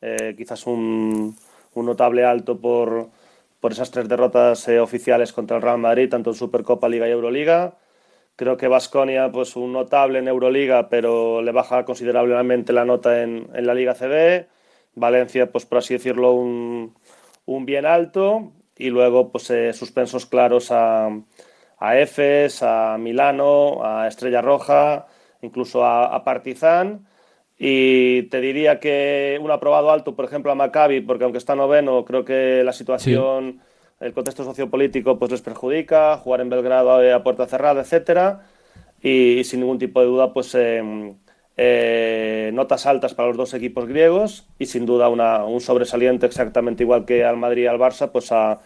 Speaker 15: Eh, quizás un, un notable alto por, por esas tres derrotas eh, oficiales contra el Real Madrid, tanto en Supercopa, Liga y Euroliga. Creo que Vasconia, pues un notable en Euroliga, pero le baja considerablemente la nota en, en la Liga CB. Valencia, pues por así decirlo, un, un bien alto. Y luego, pues eh, suspensos claros a, a Efes, a Milano, a Estrella Roja, incluso a, a Partizan. Y te diría que un aprobado alto, por ejemplo, a Maccabi, porque aunque está noveno, creo que la situación, el contexto sociopolítico, pues les perjudica, jugar en Belgrado eh, a puerta cerrada, etcétera. Y, sin ningún tipo de duda, pues eh, eh, notas altas para los dos equipos griegos y sin duda una, un sobresaliente exactamente igual que al Madrid y al Barça, pues a,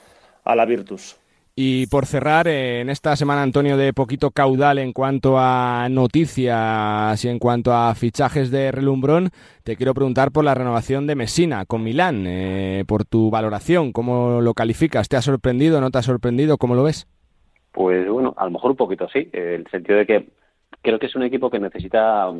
Speaker 15: a la Virtus.
Speaker 1: Y por cerrar, eh, en esta semana, Antonio, de poquito caudal en cuanto a noticias y en cuanto a fichajes de relumbrón, te quiero preguntar por la renovación de Messina con Milán, eh, por tu valoración, ¿cómo lo calificas? ¿Te ha sorprendido? ¿No te ha sorprendido? ¿Cómo lo ves?
Speaker 13: Pues bueno, a lo mejor un poquito sí, en el sentido de que creo que es un equipo que necesita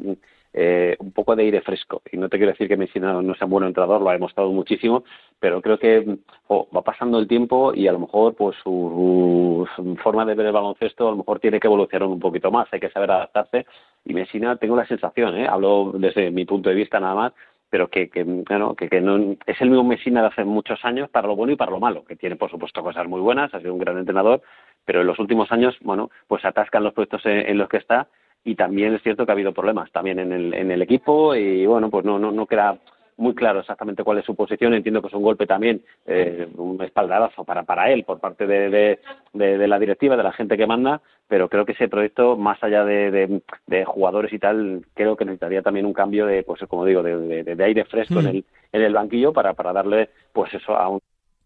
Speaker 13: eh, un poco de aire fresco. Y no te quiero decir que Messina no sea un buen entrenador, lo ha demostrado muchísimo, pero creo que oh, va pasando el tiempo y a lo mejor pues su, forma de ver el baloncesto a lo mejor tiene que evolucionar un poquito más, hay que saber adaptarse. Y Messina, tengo la sensación, ¿eh? hablo desde mi punto de vista nada más, pero que, que, bueno, que, que no, es el mismo Messina de hace muchos años para lo bueno y para lo malo, que tiene por supuesto cosas muy buenas, ha sido un gran entrenador, pero en los últimos años, bueno, pues atascan los proyectos en, en los que está y también es cierto que ha habido problemas también en el, en el equipo y bueno, pues no, no, no queda muy claro exactamente cuál es su posición. Entiendo que es un golpe también, eh, un espaldarazo para, para él por parte de, de, de, de, la directiva, de la gente que manda, pero creo que ese proyecto, más allá de, de, jugadores y tal, creo que necesitaría también un cambio de, pues como digo, de, de aire fresco mm. en, el, en el banquillo para, para darle pues eso a un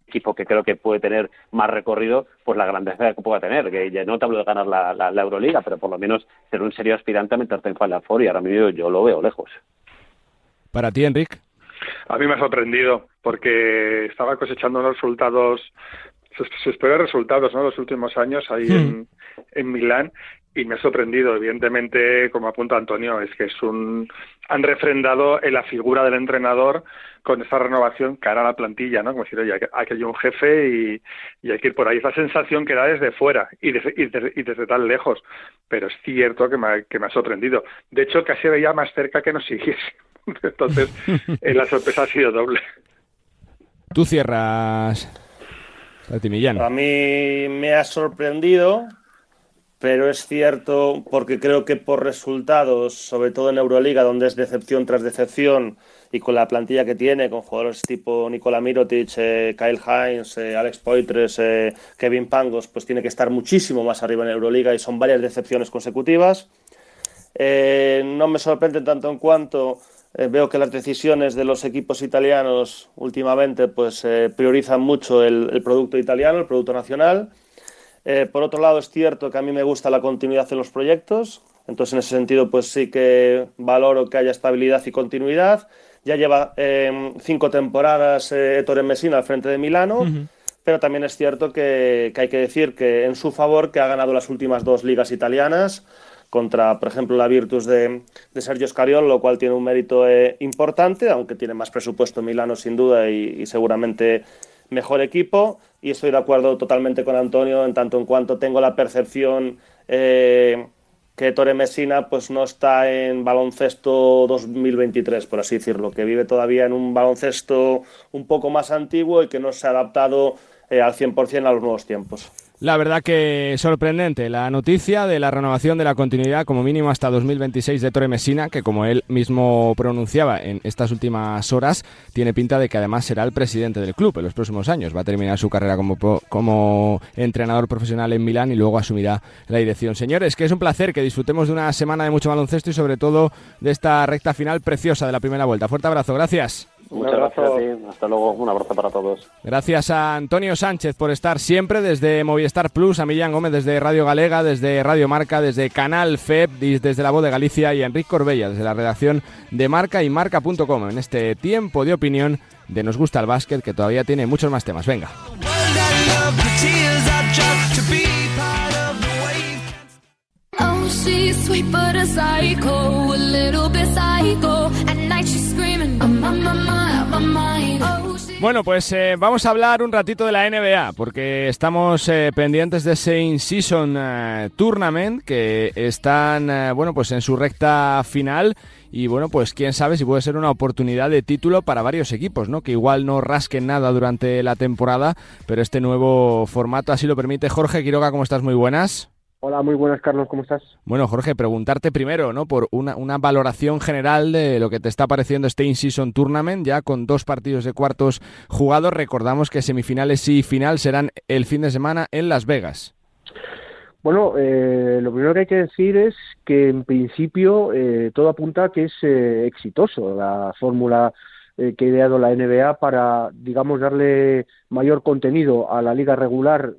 Speaker 13: equipo que creo que puede tener más recorrido, pues la grandeza que pueda tener, que ya no te hablo de ganar la, la, la Euroliga, pero por lo menos ser un serio aspirante a meterte en Final Four y ahora mismo yo lo veo lejos.
Speaker 1: Para ti, Enric.
Speaker 14: A mí me ha sorprendido porque estaba cosechando unos resultados, sus, sus peores resultados, ¿no? Los últimos años ahí hmm. en, en Milán y me ha sorprendido. Evidentemente, como apunta Antonio, es que es un han refrendado en la figura del entrenador con esa renovación cara a la plantilla, ¿no? Como decir, oye, aquí hay un jefe y, y, hay que ir por ahí. Es la sensación que da desde fuera y desde, y desde, y desde tan lejos. Pero es cierto que me, ha, que me ha sorprendido. De hecho, casi veía más cerca que nos siguiese. *laughs* Entonces, eh, la sorpresa ha sido doble.
Speaker 1: Tú cierras, Millán.
Speaker 15: A mí me ha sorprendido, pero es cierto porque creo que por resultados, sobre todo en Euroliga, donde es decepción tras decepción y con la plantilla que tiene, con jugadores tipo Nikola Mirotic, eh, Kyle Hines, eh, Alex Poitres, eh, Kevin Pangos, pues tiene que estar muchísimo más arriba en Euroliga y son varias decepciones consecutivas. No me sorprende tanto en cuanto veo que las decisiones de los equipos italianos últimamente pues priorizan mucho el, producto italiano, el producto nacional. Por otro lado, es cierto que a mí me gusta la continuidad en los proyectos, entonces en ese sentido pues sí que valoro que haya estabilidad y continuidad. Ya lleva cinco temporadas Ettore Messina al frente de Milano pero también es cierto que, hay que decir que en su favor que ha ganado las últimas dos ligas italianas contra, por ejemplo, la Virtus de, Sergio Scariol, lo cual tiene un mérito eh, importante, aunque tiene más presupuesto Milano sin duda y, seguramente mejor equipo. Y estoy de acuerdo totalmente con Antonio en tanto en cuanto tengo la percepción eh, que Torre Messina pues no está en baloncesto 2023, por así decirlo, que vive todavía en un baloncesto un poco más antiguo y que no se ha adaptado eh, al 100% a los nuevos tiempos.
Speaker 1: La verdad que sorprendente la noticia de la renovación de la continuidad como mínimo hasta 2026 de Torre Messina, que como él mismo pronunciaba en estas últimas horas, tiene pinta de que además será el presidente del club en los próximos años. Va a terminar su carrera como, como entrenador profesional en Milán y luego asumirá la dirección. Señores, que es un placer que disfrutemos de una semana de mucho baloncesto y sobre todo de esta recta final preciosa de la primera vuelta. Fuerte abrazo, gracias.
Speaker 13: Muchas gracias a ti. Hasta luego. Un abrazo para todos.
Speaker 1: Gracias a Antonio Sánchez por estar siempre desde Movistar Plus, a Millán Gómez desde Radio Galega, desde Radio Marca, desde Canal FEB, desde La Voz de Galicia y a Enrique Corbella desde la redacción de Marca y Marca.com en este tiempo de opinión de Nos Gusta el Básquet que todavía tiene muchos más temas. Venga. Bueno, pues eh, vamos a hablar un ratito de la NBA, porque estamos eh, pendientes de ese In-Season eh, Tournament que están, bueno, pues en su recta final. Y bueno, pues quién sabe si puede ser una oportunidad de título para varios equipos, ¿no? Que igual no rasquen nada durante la temporada, pero este nuevo formato así lo permite. Jorge Quiroga, ¿cómo estás? Muy buenas.
Speaker 16: Hola, muy buenas, Carlos, ¿cómo estás?
Speaker 1: Bueno, Jorge, preguntarte primero, ¿no? Por una, una valoración general de lo que te está pareciendo este In-Season Tournament, ya con dos partidos de cuartos jugados. Recordamos que semifinales y final serán el fin de semana en Las Vegas.
Speaker 16: Bueno, eh, lo primero que hay que decir es que en principio eh, todo apunta a que es eh, exitoso la fórmula eh, que ha ideado la NBA para, digamos, darle mayor contenido a la liga regular,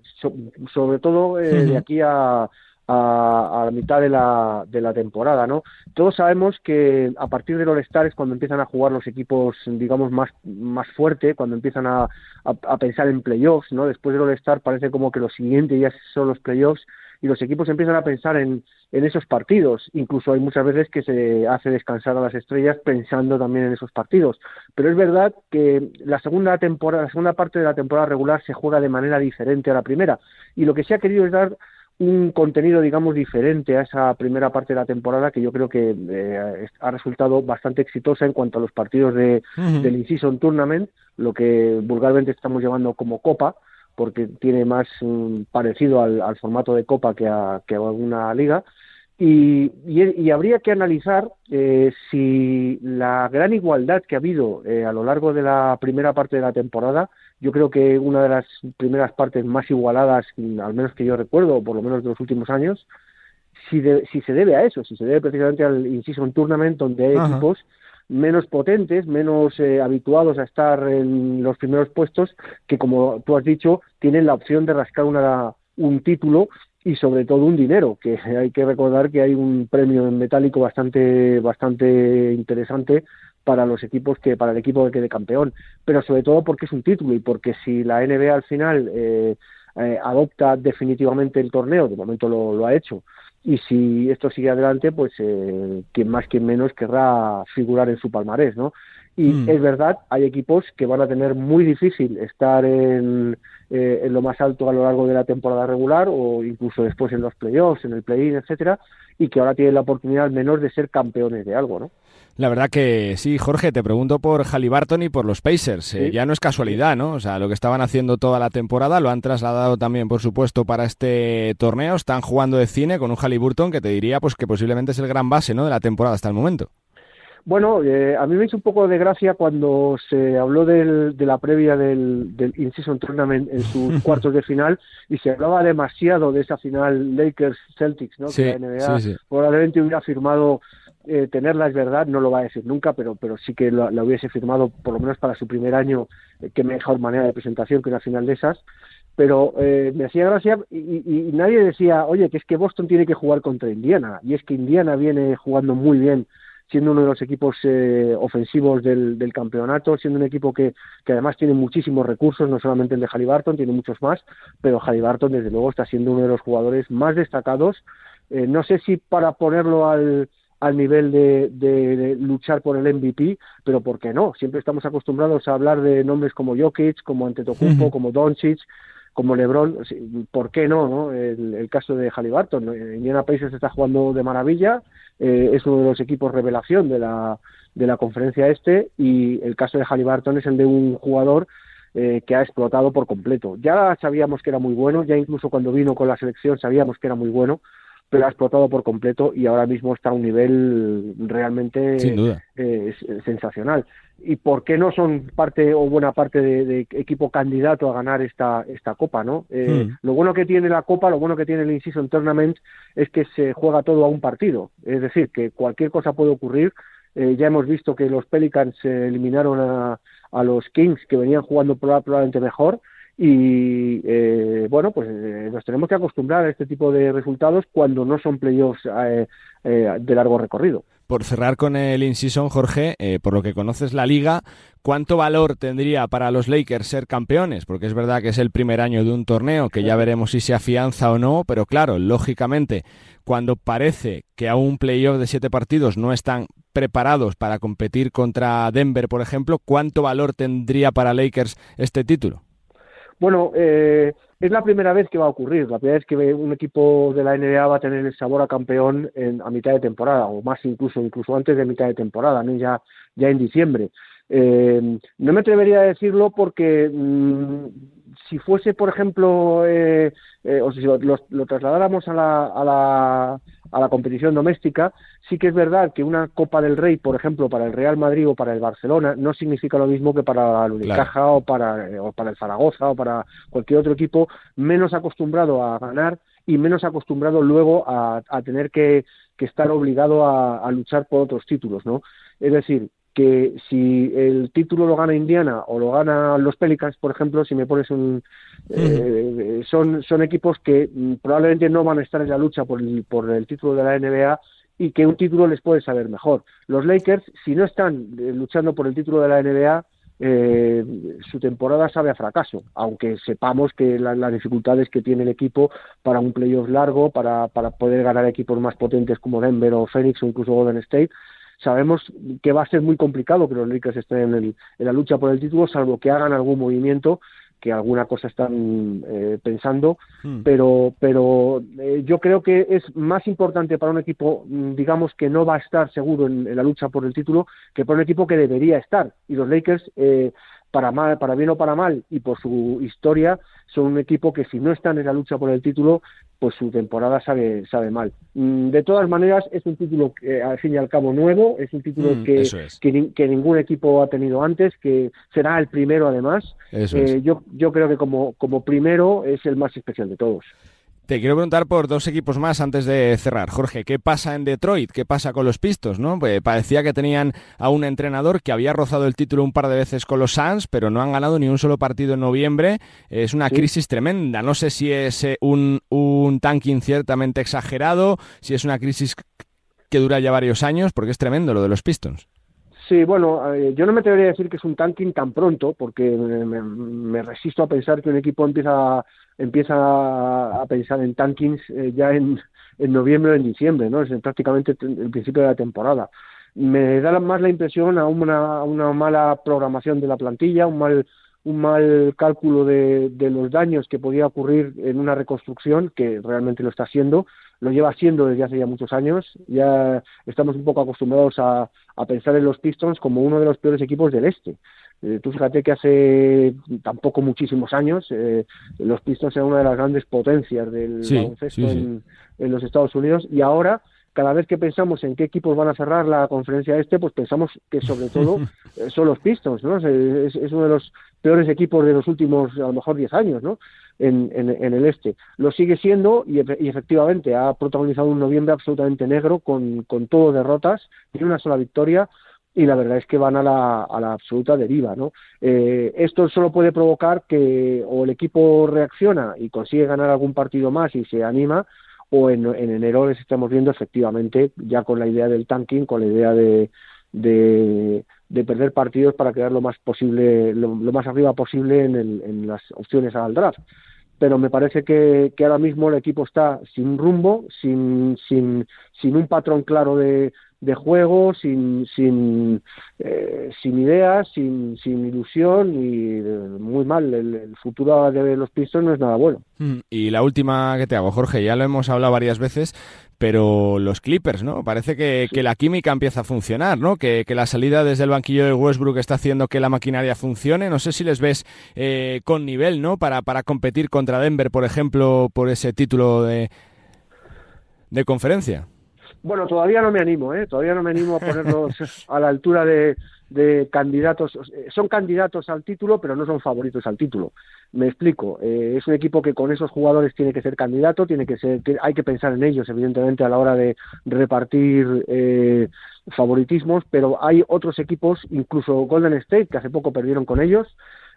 Speaker 16: sobre todo eh, de aquí a, a, la mitad de la, de la temporada, ¿no? Todos sabemos que a partir de los All-Star es cuando empiezan a jugar los equipos, digamos, más, más fuerte, cuando empiezan a, a, pensar en playoffs, ¿no? Después del All-Star parece como que lo siguiente ya son los playoffs y los equipos empiezan a pensar en, en esos partidos. Incluso hay muchas veces que se hace descansar a las estrellas pensando también en esos partidos. Pero es verdad que la segunda temporada, la segunda parte de la temporada regular se juega de manera diferente a la primera. Y lo que se ha querido es dar un contenido, digamos, diferente a esa primera parte de la temporada que yo creo que eh, ha resultado bastante exitosa en cuanto a los partidos de, del In-Season Tournament, lo que vulgarmente estamos llamando como Copa, porque tiene más mm, parecido al, formato de Copa que a, que alguna liga. Y, y, habría que analizar eh, si la gran igualdad que ha habido eh, a lo largo de la primera parte de la temporada, yo creo que una de las primeras partes más igualadas, al menos que yo recuerdo, o por lo menos de los últimos años, si, si se debe a eso, si se debe precisamente al Incision Tournament, donde hay equipos menos potentes, menos eh, habituados a estar en los primeros puestos, que como tú has dicho, tienen la opción de rascar una, un título y sobre todo un dinero, que *laughs* hay que recordar que hay un premio en metálico bastante, bastante interesante para los equipos que, para el equipo que quede campeón, pero sobre todo porque es un título y porque si la NBA al final eh, eh, adopta definitivamente el torneo, de momento lo, lo ha hecho, y si esto sigue adelante, pues eh, quien más, quien menos querrá figurar en su palmarés, ¿no? Y mm. es verdad, hay equipos que van a tener muy difícil estar en, eh, en lo más alto a lo largo de la temporada regular o incluso después en los playoffs, en el play-in, etcétera, y que ahora tienen la oportunidad al menos de ser campeones de algo, ¿no?
Speaker 1: La verdad que sí, Jorge, te pregunto por Halliburton y por los Pacers. Eh, ya no es casualidad, ¿no? O sea, lo que estaban haciendo toda la temporada lo han trasladado también, por supuesto, para este torneo. Están jugando de cine con un Halliburton que te diría pues que posiblemente es el gran base, ¿no? De la temporada hasta el momento.
Speaker 16: Bueno, eh, a mí me hizo un poco de gracia cuando se habló del, de la previa del, del In-Season Tournament en sus *laughs* cuartos de final y se hablaba demasiado de esa final Lakers-Celtics, ¿no?
Speaker 1: Sí,
Speaker 16: que la NBA
Speaker 1: sí, sí.
Speaker 16: probablemente hubiera firmado eh, tenerla, es verdad, no lo va a decir nunca, pero, pero sí que la, la hubiese firmado por lo menos para su primer año, eh, qué mejor manera de presentación que una final de esas pero eh, me hacía gracia y, y- y nadie decía, oye, que es que Boston tiene que jugar contra Indiana, y es que Indiana viene jugando muy bien, siendo uno de los equipos eh, ofensivos del, del campeonato, siendo un equipo que, que además tiene muchísimos recursos, no solamente el de Halliburton, tiene muchos más, pero Halliburton desde luego está siendo uno de los jugadores más destacados, eh, no sé si para ponerlo al, al nivel de, de- de luchar por el MVP, pero ¿por qué no? Siempre estamos acostumbrados a hablar de nombres como Jokic, como Antetokounmpo,
Speaker 1: Ujú.
Speaker 16: como Doncic, como LeBron, sí, ¿por qué no? no? El, el caso de Halliburton, Indiana Pacers está jugando de maravilla, eh, es uno de los equipos revelación de la, de la conferencia este y el caso de Halliburton es el de un jugador eh, que ha explotado por completo. Ya sabíamos que era muy bueno, ya incluso cuando vino con la selección sabíamos que era muy bueno, pero ha explotado por completo y ahora mismo está a un nivel realmente
Speaker 1: Sin duda.
Speaker 16: eh, es- sensacional. ¿Y por qué no son parte o buena parte de, de equipo candidato a ganar esta, esta copa, no? Eh,
Speaker 1: Hmm.
Speaker 16: Lo bueno que tiene la copa, lo bueno que tiene el In-Season Tournament es que se juega todo a un partido. Es decir, que cualquier cosa puede ocurrir. Eh, ya hemos visto que los Pelicans eh, eliminaron a, a los Kings, que venían jugando proba- probablemente mejor. Y eh, bueno, pues eh, nos tenemos que acostumbrar a este tipo de resultados cuando no son playoffs eh, eh, de largo recorrido.
Speaker 1: Por cerrar con el in-season, Jorge, por lo que conoces la liga, ¿cuánto valor tendría para los Lakers ser campeones? Porque es verdad que es el primer año de un torneo que ya veremos si se afianza o no, pero claro, lógicamente, cuando parece que a un playoff de siete partidos no están preparados para competir contra Denver, por ejemplo, ¿cuánto valor tendría para Lakers este título?
Speaker 16: Bueno, eh, es la primera vez que va a ocurrir, la primera vez que un equipo de la NBA va a tener el sabor a campeón en, a mitad de temporada, o más incluso, incluso antes de mitad de temporada, ¿no? ya, ya en diciembre. Eh, no me atrevería a decirlo porque mm, si fuese, por ejemplo, eh, eh, o si lo, trasladáramos a la, a, la, a la competición doméstica, sí que es verdad que una Copa del Rey, por ejemplo, para el Real Madrid o para el Barcelona, no significa lo mismo que para el Unicaja o, para, eh, o para el Zaragoza o para cualquier otro equipo menos acostumbrado a ganar y menos acostumbrado luego a, a tener que, que estar obligado a, a luchar por otros títulos, ¿no? Es decir, que si el título lo gana Indiana o lo gana los Pelicans, por ejemplo, si me pones un... eh, son, son equipos que mm, probablemente no van a estar en la lucha por el, por el título de la NBA y que un título les puede saber mejor. Los Lakers, si no están eh, luchando por el título de la NBA, eh, su temporada sabe a fracaso, aunque sepamos que la- las dificultades que tiene el equipo para un playoff largo, para, para poder ganar equipos más potentes como Denver o Phoenix o incluso Golden State, sabemos que va a ser muy complicado que los Lakers estén en, el- en la lucha por el título, salvo que hagan algún movimiento, que alguna cosa están eh, pensando, pero, pero eh, yo creo que es más importante para un equipo, mm, digamos, que no va a estar seguro en, en la lucha por el título, que para un equipo que debería estar. Y los Lakers, eh, para, mal, para bien o para mal, y por su historia, son un equipo que si no están en la lucha por el título, pues su temporada sabe, sabe mal. Mm, De todas maneras, es un título, eh, al fin y al cabo, nuevo, es un título
Speaker 1: Mm,
Speaker 16: que,
Speaker 1: es.
Speaker 16: que, ni- que ningún equipo ha tenido antes, que será el primero además. Eh, yo, yo creo que como, como primero es el más especial de todos.
Speaker 1: Te quiero preguntar por dos equipos más antes de cerrar. Jorge, ¿qué pasa en Detroit? ¿Qué pasa con los Pistos? ¿no? Pues parecía que tenían a un entrenador que había rozado el título un par de veces con los Suns, pero no han ganado ni un solo partido en noviembre. Es una crisis tremenda. No sé si es eh, un, un tanking ciertamente exagerado, si es una crisis que dura ya varios años, porque es tremendo lo de los Pistons.
Speaker 16: Sí, bueno, eh, yo no me atrevería a decir que es un tanking tan pronto, porque me, resisto a pensar que un equipo empieza empieza a pensar en tankings eh, ya en, en noviembre o en diciembre, ¿no? Es prácticamente el principio de la temporada. Me da más la impresión a una, una mala programación de la plantilla, un mal un mal cálculo de, de los daños que podía ocurrir en una reconstrucción, que realmente lo está haciendo, lo lleva haciendo desde hace ya muchos años. Ya estamos un poco acostumbrados a, a pensar en los Pistons como uno de los peores equipos del este. Eh, tú fíjate que hace tampoco muchísimos años eh, los Pistons eran una de las grandes potencias del
Speaker 1: Sí,
Speaker 16: baloncesto
Speaker 1: sí, sí.
Speaker 16: En, en los Estados Unidos y ahora cada vez que pensamos en qué equipos van a cerrar la conferencia este, pues pensamos que sobre *laughs* todo eh, son los Pistons, ¿no? Es, uno de los peores equipos de los últimos, a lo mejor, 10 años, ¿no? En, en, el este. Lo sigue siendo y, efectivamente ha protagonizado un noviembre absolutamente negro con, con todo derrotas y una sola victoria y la verdad es que van a la, a la absoluta deriva. ¿no? Eh, esto solo puede provocar que o el equipo reacciona y consigue ganar algún partido más y se anima, o en, enero les estamos viendo efectivamente ya con la idea del tanking, con la idea de, de, perder partidos para quedar lo más posible, lo, más arriba posible en, el, en, las opciones al draft. Pero me parece que, que, ahora mismo el equipo está sin rumbo, sin, sin, sin un patrón claro de, de juego, sin, sin, eh, sin ideas, sin, sin ilusión y eh, muy mal. El, futuro de los Pistons no es nada bueno.
Speaker 1: Mm, y la última que te hago, Jorge, ya lo hemos hablado varias veces, pero los Clippers, ¿no? Parece que, que la química empieza a funcionar, ¿no? Que, que, la salida desde el banquillo de Westbrook está haciendo que la maquinaria funcione. No sé si les ves eh, con nivel, ¿no? Para, para competir contra Denver, por ejemplo, por ese título de, de conferencia.
Speaker 16: Bueno, todavía no me animo, ¿eh? Todavía no me animo a ponerlos *laughs* a la altura de, candidatos. Son candidatos al título, pero no son favoritos al título. Me explico. Eh, es un equipo que con esos jugadores tiene que ser candidato, tiene que ser, hay que pensar en ellos, evidentemente, a la hora de repartir eh, favoritismos, pero hay otros equipos, incluso Golden State, que hace poco perdieron con ellos,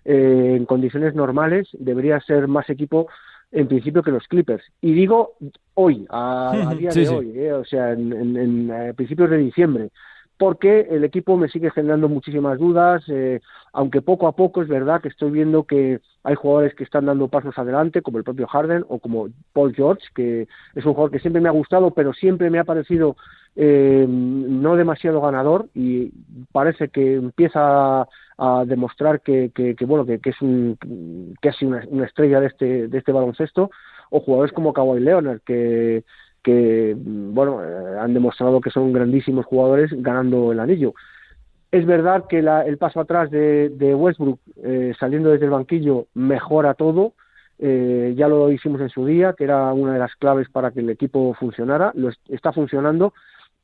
Speaker 16: eh, en condiciones normales, debería ser más equipo en principio que los Clippers. Y digo hoy, a, día de hoy, eh, o sea, en, eh, principios de diciembre, porque el equipo me sigue generando muchísimas dudas, eh, aunque poco a poco es verdad que estoy viendo que hay jugadores que están dando pasos adelante, como el propio Harden o como Paul George, que es un jugador que siempre me ha gustado, pero siempre me ha parecido no demasiado ganador y parece que empieza a demostrar que, que, bueno que, es un casi una, una, estrella de este de este baloncesto o jugadores como Kawhi Leonard que que bueno eh, han demostrado que son grandísimos jugadores ganando el anillo. Es verdad que el paso atrás de, de Westbrook eh, saliendo desde el banquillo mejora todo. Eh, ya lo hicimos en su día que era una de las claves para que el equipo funcionara. Lo está funcionando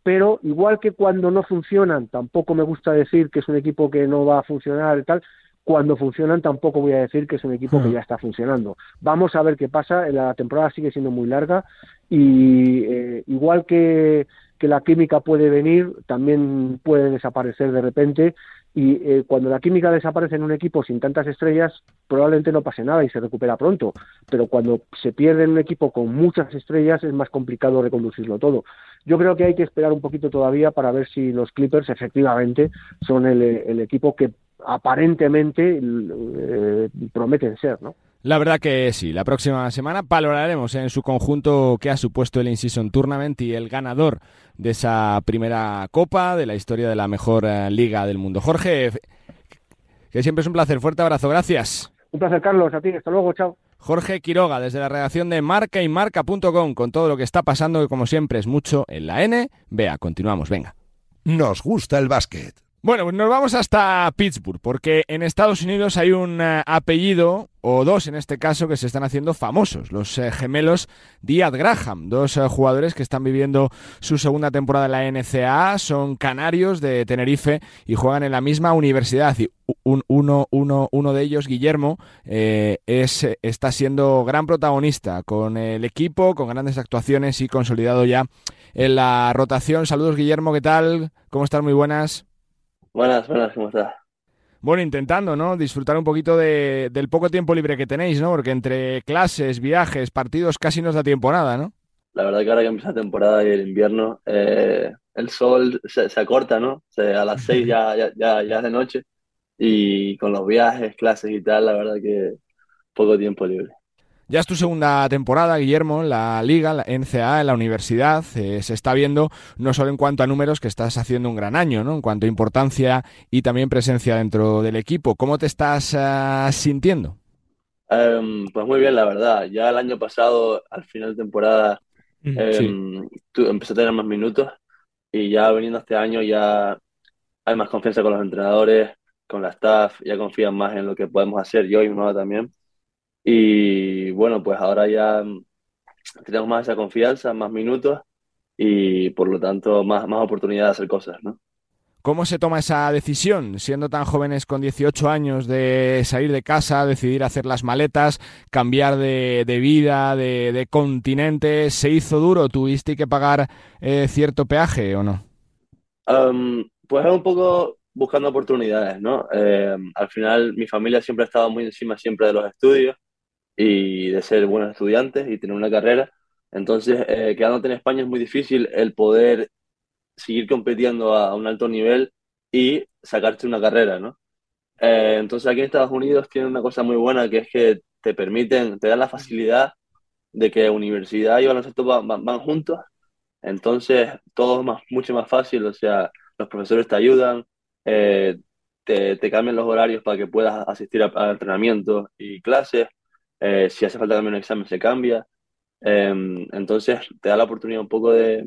Speaker 16: pero igual que cuando no funcionan, tampoco me gusta decir que es un equipo que no va a funcionar y tal, cuando funcionan tampoco voy a decir que es un equipo que hmm. ya está funcionando. Vamos a ver qué pasa, la temporada sigue siendo muy larga y eh, igual que, que la química puede venir, también puede desaparecer de repente y eh, cuando la química desaparece en un equipo sin tantas estrellas, probablemente no pase nada y se recupera pronto. Pero cuando se pierde en un equipo con muchas estrellas es más complicado reconducirlo todo. Yo creo que hay que esperar un poquito todavía para ver si los Clippers efectivamente son el, equipo que aparentemente eh, prometen ser, ¿no?
Speaker 1: La verdad que sí, la próxima semana valoraremos en su conjunto qué ha supuesto el In-Season Tournament y el ganador de esa primera copa de la historia de la mejor eh, liga del mundo. Jorge, que siempre es un placer, fuerte abrazo, gracias.
Speaker 16: Un placer, Carlos, a ti, hasta luego, chao.
Speaker 1: Jorge Quiroga, desde la redacción de marca y marca.com, con todo lo que está pasando, que como siempre es mucho en la N. Vea, continuamos, venga.
Speaker 11: Nos gusta el básquet.
Speaker 1: Bueno, pues nos vamos hasta Pittsburgh, porque en Estados Unidos hay un eh, apellido, o dos en este caso, que se están haciendo famosos, los eh, gemelos Díaz Graham, dos eh, jugadores que están viviendo su segunda temporada en la NCAA, son canarios de Tenerife y juegan en la misma universidad. Y uno, uno, uno de ellos, Guillermo, es, está siendo gran protagonista con el equipo, con grandes actuaciones y consolidado ya en la rotación. Saludos, Guillermo, ¿qué tal? ¿Cómo estás? Muy buenas.
Speaker 17: Buenas, buenas, ¿cómo estás?
Speaker 1: Bueno, intentando, ¿no? Disfrutar un poquito de, del poco tiempo libre que tenéis, ¿no? Porque entre clases, viajes, partidos, casi no os da tiempo nada, ¿no?
Speaker 17: La verdad que ahora que empieza la temporada y el invierno, eh, el sol se, acorta, ¿no? a las seis ya, ya, ya, ya es de noche y con los viajes, clases y tal, la verdad que poco tiempo libre.
Speaker 1: Ya es tu segunda temporada, Guillermo, en la liga, la NCA, en la universidad. Eh, se está viendo no solo en cuanto a números que estás haciendo un gran año, ¿no? En cuanto a importancia y también presencia dentro del equipo. ¿Cómo te estás ah, sintiendo?
Speaker 17: Em, pues muy bien, la verdad. Ya el año pasado, al final de temporada, em, empecé a tener más minutos y ya veniendo este año ya hay más confianza con los entrenadores, con la staff, ya confían más en lo que podemos hacer yo y mi mamá también. Y bueno, pues ahora ya tenemos más esa confianza, más minutos y por lo tanto más, más oportunidad de hacer cosas, ¿no?
Speaker 1: ¿Cómo se toma esa decisión, siendo tan jóvenes con 18 años, de salir de casa, decidir hacer las maletas, cambiar de, vida, de, continente? ¿Se hizo duro? ¿Tuviste que pagar eh, cierto peaje o no?
Speaker 17: pues es un poco buscando oportunidades, ¿no? Em, al final mi familia siempre ha estado muy encima siempre de los estudios y de ser buenos estudiantes y tener una carrera. Entonces, eh, quedándote en España es muy difícil el poder seguir compitiendo a, un alto nivel y sacarte una carrera, ¿no? Eh, entonces aquí en Estados Unidos tienen una cosa muy buena que es que te permiten, te dan la facilidad de que universidad y baloncesto van, van, juntos, entonces todo es más, mucho más fácil, o sea, los profesores te ayudan, eh, te, te, cambian los horarios para que puedas asistir a, entrenamientos y clases, eh, si hace falta cambiar un examen se cambia, entonces te da la oportunidad un poco de,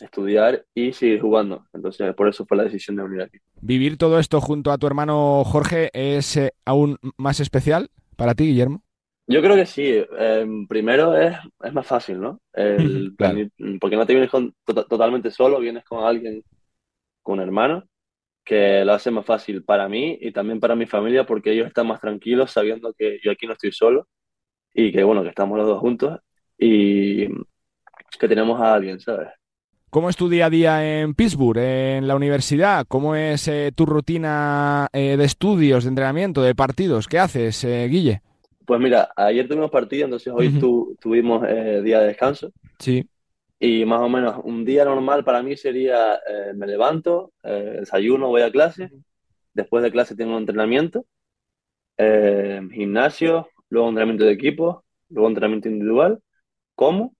Speaker 17: estudiar y seguir jugando. Entonces, por eso fue la decisión de venir aquí.
Speaker 1: ¿Vivir todo esto junto a tu hermano Jorge es eh, aún más especial para ti, Guillermo?
Speaker 17: Yo creo que sí. Em, primero es, es más fácil, ¿no? Porque no te vienes totalmente solo, vienes con alguien, con un hermano, que lo hace más fácil para mí y también para mi familia porque ellos están más tranquilos sabiendo que yo aquí no estoy solo y que, bueno, que estamos los dos juntos y que tenemos a alguien, ¿sabes?
Speaker 1: ¿Cómo es tu día a día en Pittsburgh, en la universidad? ¿Cómo es eh, tu rutina eh, de estudios, de entrenamiento, de partidos? ¿Qué haces, eh, Guille?
Speaker 17: Pues mira, ayer tuvimos partido, entonces hoy tuvimos día de descanso.
Speaker 1: Sí.
Speaker 17: Y más o menos un día normal para mí sería, me levanto, desayuno, voy a clase, después de clase tengo un entrenamiento, gimnasio, luego entrenamiento de equipo, luego entrenamiento individual, como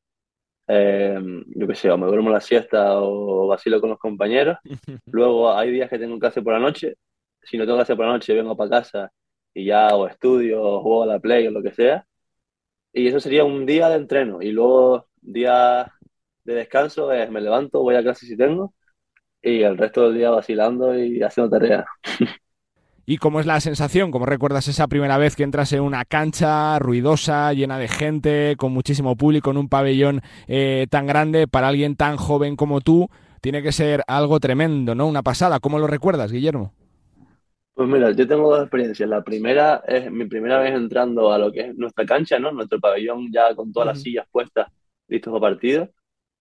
Speaker 17: eh, yo qué sé, o me duermo la siesta o vacilo con los compañeros. *laughs* Luego hay días que tengo clase por la noche. Si no tengo clase por la noche, vengo para casa y ya o estudio o juego a la play o lo que sea. Y eso sería un día de entreno. Y luego día de descanso es me levanto, voy a clase si tengo y el resto del día vacilando y haciendo tareas. *laughs*
Speaker 1: ¿Y cómo es la sensación? ¿Cómo recuerdas esa primera vez que entras en una cancha ruidosa, llena de gente, con muchísimo público, en un pabellón eh, tan grande para alguien tan joven como tú? Tiene que ser algo tremendo, ¿no? Una pasada. ¿Cómo lo recuerdas, Guillermo?
Speaker 17: Pues mira, yo tengo dos experiencias. La primera es mi primera vez entrando a lo que es nuestra cancha, ¿no? Nuestro pabellón ya con todas las sillas puestas, listos para partido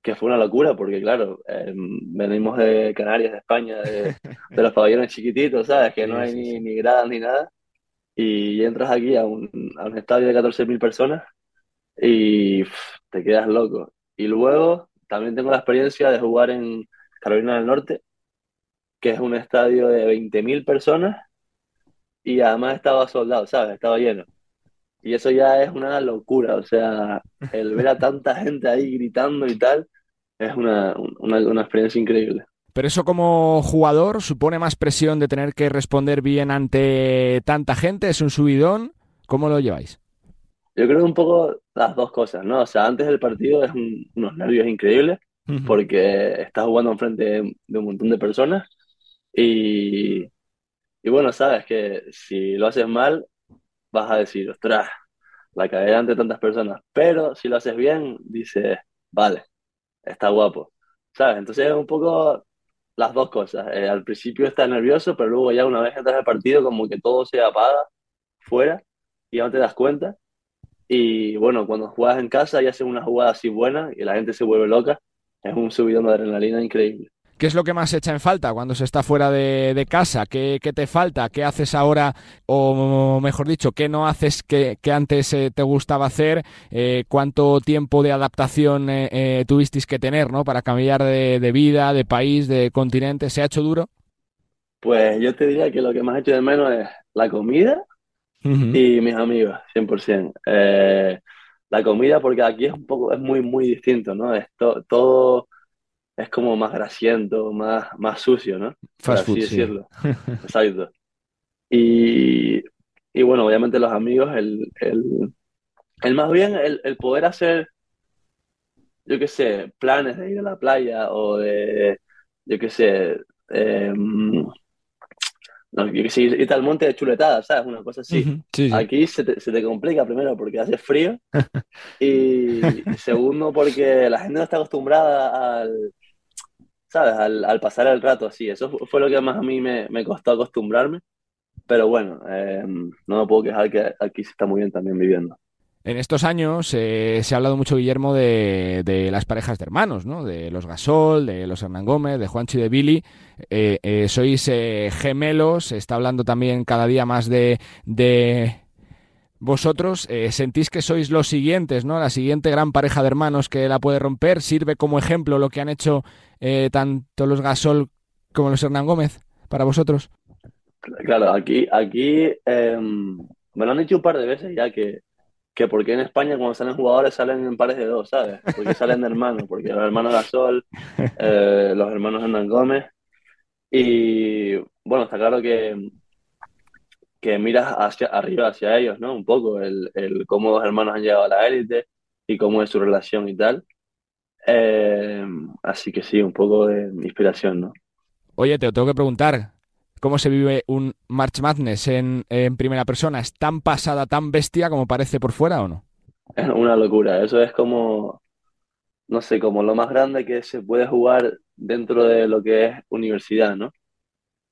Speaker 17: que fue una locura, porque claro, em, venimos de Canarias, de España, de, los pabellones chiquititos, ¿sabes? Que no hay ni, ni gradas ni nada. Y entras aquí a un, a un estadio de 14.000 personas y te quedas loco. Y luego también tengo la experiencia de jugar en Carolina del Norte, que es un estadio de 20.000 personas y además estaba soldado, ¿sabes? Estaba lleno. Y eso ya es una locura, o sea, el ver a tanta gente ahí gritando y tal, es una, una, experiencia increíble.
Speaker 1: Pero eso como jugador supone más presión de tener que responder bien ante tanta gente, es un subidón, ¿cómo lo lleváis?
Speaker 17: Yo creo un poco las dos cosas, ¿no? O sea, antes del partido es unos nervios increíbles porque estás jugando enfrente de, de un montón de personas y, y bueno, sabes que si lo haces mal vas a decir, ostras, la caeré ante tantas personas. Pero si lo haces bien, dices, vale, está guapo. ¿Sabes? Entonces es un poco las dos cosas. Eh, al principio estás nervioso, pero luego ya una vez entras al partido, como que todo se apaga fuera y no te das cuenta. Y bueno, cuando juegas en casa y haces una jugada así buena y la gente se vuelve loca, es un subidón de adrenalina increíble.
Speaker 1: ¿Qué es lo que más echa en falta cuando se está fuera de, casa? ¿Qué, te falta? ¿Qué haces ahora? O mejor dicho, ¿qué no haces que, antes eh, te gustaba hacer? Eh, ¿Cuánto tiempo de adaptación eh, tuvisteis que tener ¿no? para cambiar de, vida, de país, de continente? ¿Se ha hecho duro?
Speaker 17: Pues yo te diría que lo que más he hecho de menos es la comida y mis amigos, 100%. la comida, porque aquí es un poco, es muy, muy distinto, ¿no? Es todo es como más grasiento, más, más sucio, ¿no?
Speaker 1: Fast food,
Speaker 17: decirlo. *laughs* Exacto. Y, y, bueno, obviamente los amigos, el, el, el más bien, el, el, poder hacer, yo qué sé, planes de ir a la playa o de, yo qué sé, em, no, yo que sé, irte al monte de chuletada, ¿sabes? Una cosa así. Aquí se te, se te, complica primero porque hace frío *laughs* y segundo porque la gente no está acostumbrada al, ¿sabes? Al, pasar el rato así. Eso fue lo que más a mí me, costó acostumbrarme. Pero bueno, eh, no me puedo quejar que aquí se está muy bien también viviendo.
Speaker 1: En estos años eh, se ha hablado mucho, Guillermo, de, las parejas de hermanos, ¿no? De los Gasol, de los Hernán Gómez, de Juanchi y de Billy. Eh, eh, sois gemelos, se está hablando también cada día más de, de vosotros. ¿Sentís que sois los siguientes, ¿no? La siguiente gran pareja de hermanos que la puede romper. ¿Sirve como ejemplo lo que han hecho tanto los Gasol como los Hernán Gómez para vosotros?
Speaker 17: Claro, aquí, aquí em, me lo han dicho un par de veces ya que que porque en España cuando salen jugadores salen en pares de dos, ¿sabes? Porque salen de hermanos, porque los hermanos Gasol, *laughs* eh, los hermanos Hernán Gómez. Y bueno, está claro que, que miras hacia arriba, hacia ellos, ¿no? Un poco, el, el cómo los hermanos han llegado a la élite y cómo es su relación y tal. Eh, así que sí, un poco de inspiración, ¿no?
Speaker 1: Oye, te tengo que preguntar, cómo se vive un March Madness en, primera persona. ¿Es tan pasada, tan bestia como parece por fuera o no?
Speaker 17: Es una locura. Eso es como, no sé, como lo más grande que se puede jugar dentro de lo que es universidad, ¿no?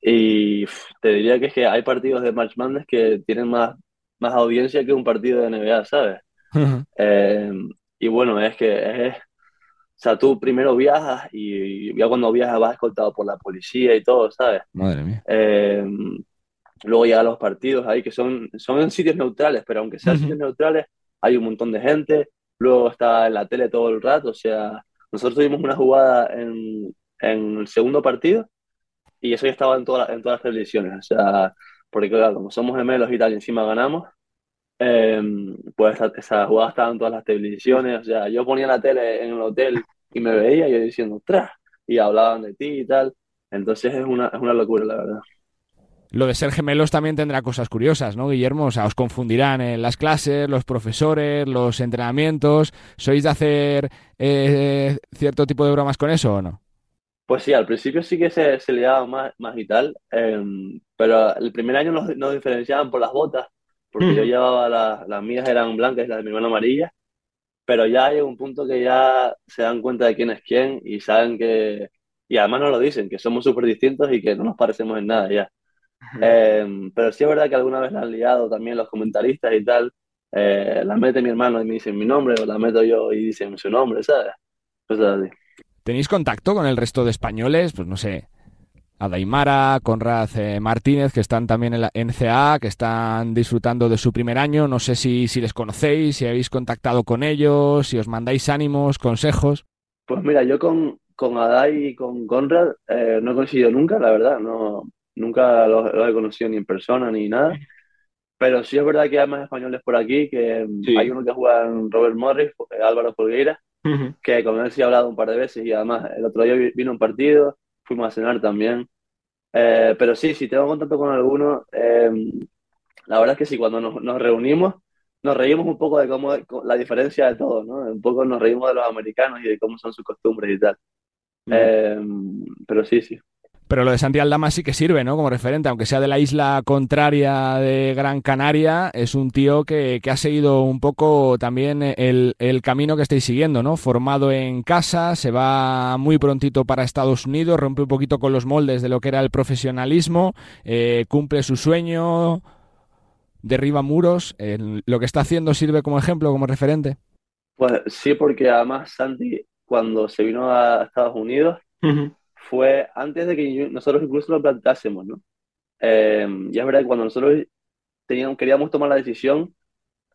Speaker 17: Y te diría que es que hay partidos de March Madness que tienen más, más audiencia que un partido de NBA, ¿sabes? *laughs* Eh, y bueno, es que es, o sea, tú primero viajas y ya cuando viajas vas escoltado por la policía y todo, ¿sabes?
Speaker 1: Madre mía.
Speaker 17: Eh, luego llegan los partidos ahí que son, son en sitios neutrales, pero aunque sean sitios neutrales, hay un montón de gente. Luego está en la tele todo el rato, o sea, nosotros tuvimos una jugada en, en el segundo partido y eso ya estaba en, toda, en todas las televisiones, o sea, porque claro, como somos gemelos y tal y encima ganamos, eh, pues esa, jugada estaba en todas las televisiones, o sea, yo ponía la tele en el hotel y me veía yo diciendo, ¡tras! Y hablaban de ti y tal. Entonces es una, es una locura, la verdad.
Speaker 1: Lo de ser gemelos también tendrá cosas curiosas, ¿no, Guillermo? O sea, os confundirán en las clases, los profesores, los entrenamientos. ¿Sois de hacer eh, cierto tipo de bromas con eso o no?
Speaker 17: Pues sí, al principio sí que se, se le daba más, más y tal, em, pero el primer año nos, nos diferenciaban por las botas porque yo llevaba las mías eran blancas y las de mi hermano amarillas, pero ya hay un punto que ya se dan cuenta de quién es quién y saben que, y además nos lo dicen, que somos súper distintos y que no nos parecemos en nada ya. Em, pero sí es verdad que alguna vez la han liado también los comentaristas y tal, eh, la mete mi hermano y me dicen mi nombre, o la meto yo y dicen su nombre, ¿sabes? Cosas así.
Speaker 1: ¿Tenéis contacto con el resto de españoles? Pues no sé, a Daimara, Conrad eh, Martínez, que están también en la NCA, que están disfrutando de su primer año. No sé si, si les conocéis, si habéis contactado con ellos, si os mandáis ánimos, consejos.
Speaker 17: Pues mira, yo con, con Adai y con Conrad eh, no he coincidido nunca, la verdad. No, nunca los, he conocido ni en persona ni nada. Pero sí es verdad que hay más españoles por aquí, que hay uno que juega en Robert Morris, eh, Álvaro Folgueira, que con él sí he hablado un par de veces y además el otro día vino un partido fuimos a cenar también. Eh, pero sí, si tengo contacto con alguno, em, la verdad es que sí, cuando nos, nos, reunimos, nos reímos un poco de cómo la diferencia de todo, ¿no? Un poco nos reímos de los americanos y de cómo son sus costumbres y tal. Em, pero sí, sí.
Speaker 1: Pero lo de Santi Aldama sí que sirve, ¿no? Como referente, aunque sea de la isla contraria de Gran Canaria, es un tío que, que ha seguido un poco también el, el, camino que estáis siguiendo, ¿no? Formado en casa, se va muy prontito para Estados Unidos, rompe un poquito con los moldes de lo que era el profesionalismo, eh, cumple su sueño, derriba muros. lo que está haciendo sirve como ejemplo, como referente.
Speaker 17: Pues sí, porque además Santi, cuando se vino a Estados Unidos, fue antes de que nosotros incluso lo plantásemos, ¿no? Eh, ya es verdad que cuando nosotros teníamos, queríamos tomar la decisión,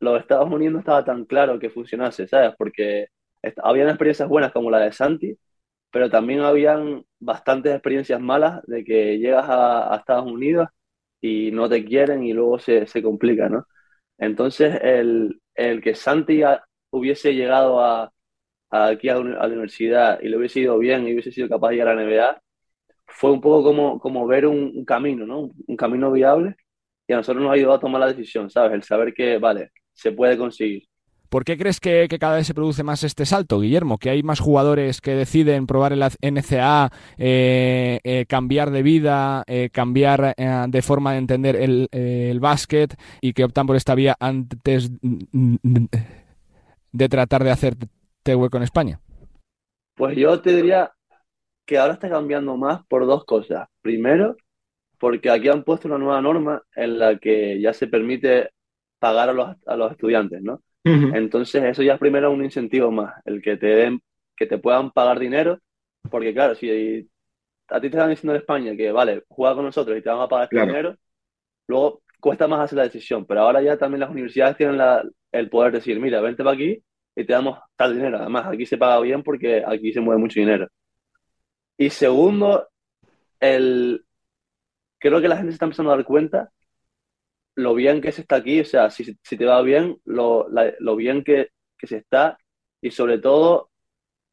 Speaker 17: los Estados Unidos no estaba tan claro que funcionase, ¿sabes? Porque habían experiencias buenas como la de Santi, pero también habían bastantes experiencias malas de que llegas a, Estados Unidos y no te quieren y luego se, se complica, ¿no? Entonces, el, el que Santi hubiese llegado a, aquí a, la universidad y le hubiese ido bien y hubiese sido capaz de llegar a la NBA, fue un poco como, como ver un, camino, ¿no? Un camino viable y a nosotros nos ha ayudado a tomar la decisión, ¿sabes? El saber que, vale, se puede conseguir.
Speaker 1: ¿Por qué crees que, cada vez se produce más este salto, Guillermo? ¿Que hay más jugadores que deciden probar el NCA, eh, eh, cambiar de vida, eh, cambiar de forma de entender el, el básquet y que optan por esta vía antes de tratar de hacerte hueco en España?
Speaker 17: Pues yo te diría que ahora está cambiando más por dos cosas. Primero, porque aquí han puesto una nueva norma en la que ya se permite pagar a los, a los estudiantes, ¿no? Entonces eso ya es primero un incentivo más, el que te den, que te puedan pagar dinero, porque claro, si a ti te están diciendo en España que vale, juega con nosotros y te van a pagar este dinero, luego cuesta más hacer la decisión, pero ahora ya también las universidades tienen la, el poder decir, mira, vente para aquí y te damos tal dinero. Además, aquí se paga bien porque aquí se mueve mucho dinero. Y segundo, el, creo que la gente se está empezando a dar cuenta lo bien que se está aquí, o sea, si, si te va bien, lo, lo bien que, que, se está y sobre todo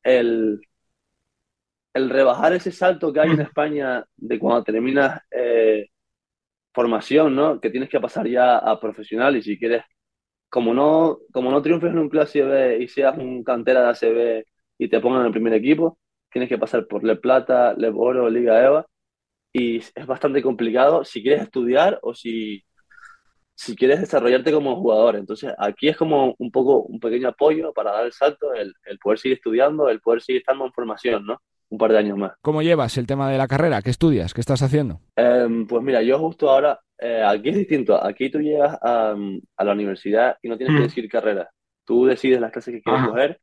Speaker 17: el, el rebajar ese salto que hay en España de cuando terminas eh, formación, ¿no? Que tienes que pasar ya a profesional y si quieres, como no, como no triunfes en un clase B y seas un cantera de ACB y te pongan en el primer equipo, tienes que pasar por Le Plata, Le Oro, Liga EVA y es bastante complicado si quieres estudiar o si, si quieres desarrollarte como jugador. Entonces, aquí es como un poco un pequeño apoyo para dar el salto, el, el poder seguir estudiando, el poder seguir estando en formación, ¿no? Un par de años más.
Speaker 1: ¿Cómo llevas el tema de la carrera? ¿Qué estudias? ¿Qué estás haciendo?
Speaker 17: Em, pues mira, yo justo ahora, eh, aquí es distinto. Aquí tú llegas a, a, la universidad y no tienes que mm. decir carrera. Tú decides las clases que quieres coger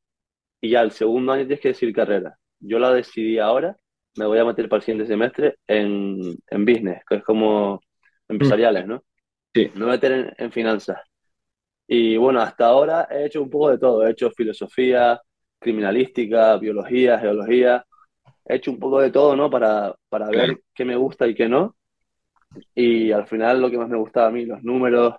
Speaker 17: y ya el segundo año tienes que decir carrera. Yo la decidí ahora me voy a meter para el siguiente semestre en, en business, que es como empresariales, ¿no? Sí. Me voy a meter en, finanzas. Y bueno, hasta ahora he hecho un poco de todo. He hecho filosofía, criminalística, biología, geología. He hecho un poco de todo, ¿no? Para, para ver qué me gusta y qué no. Y al final lo que más me gustaba a mí, los números,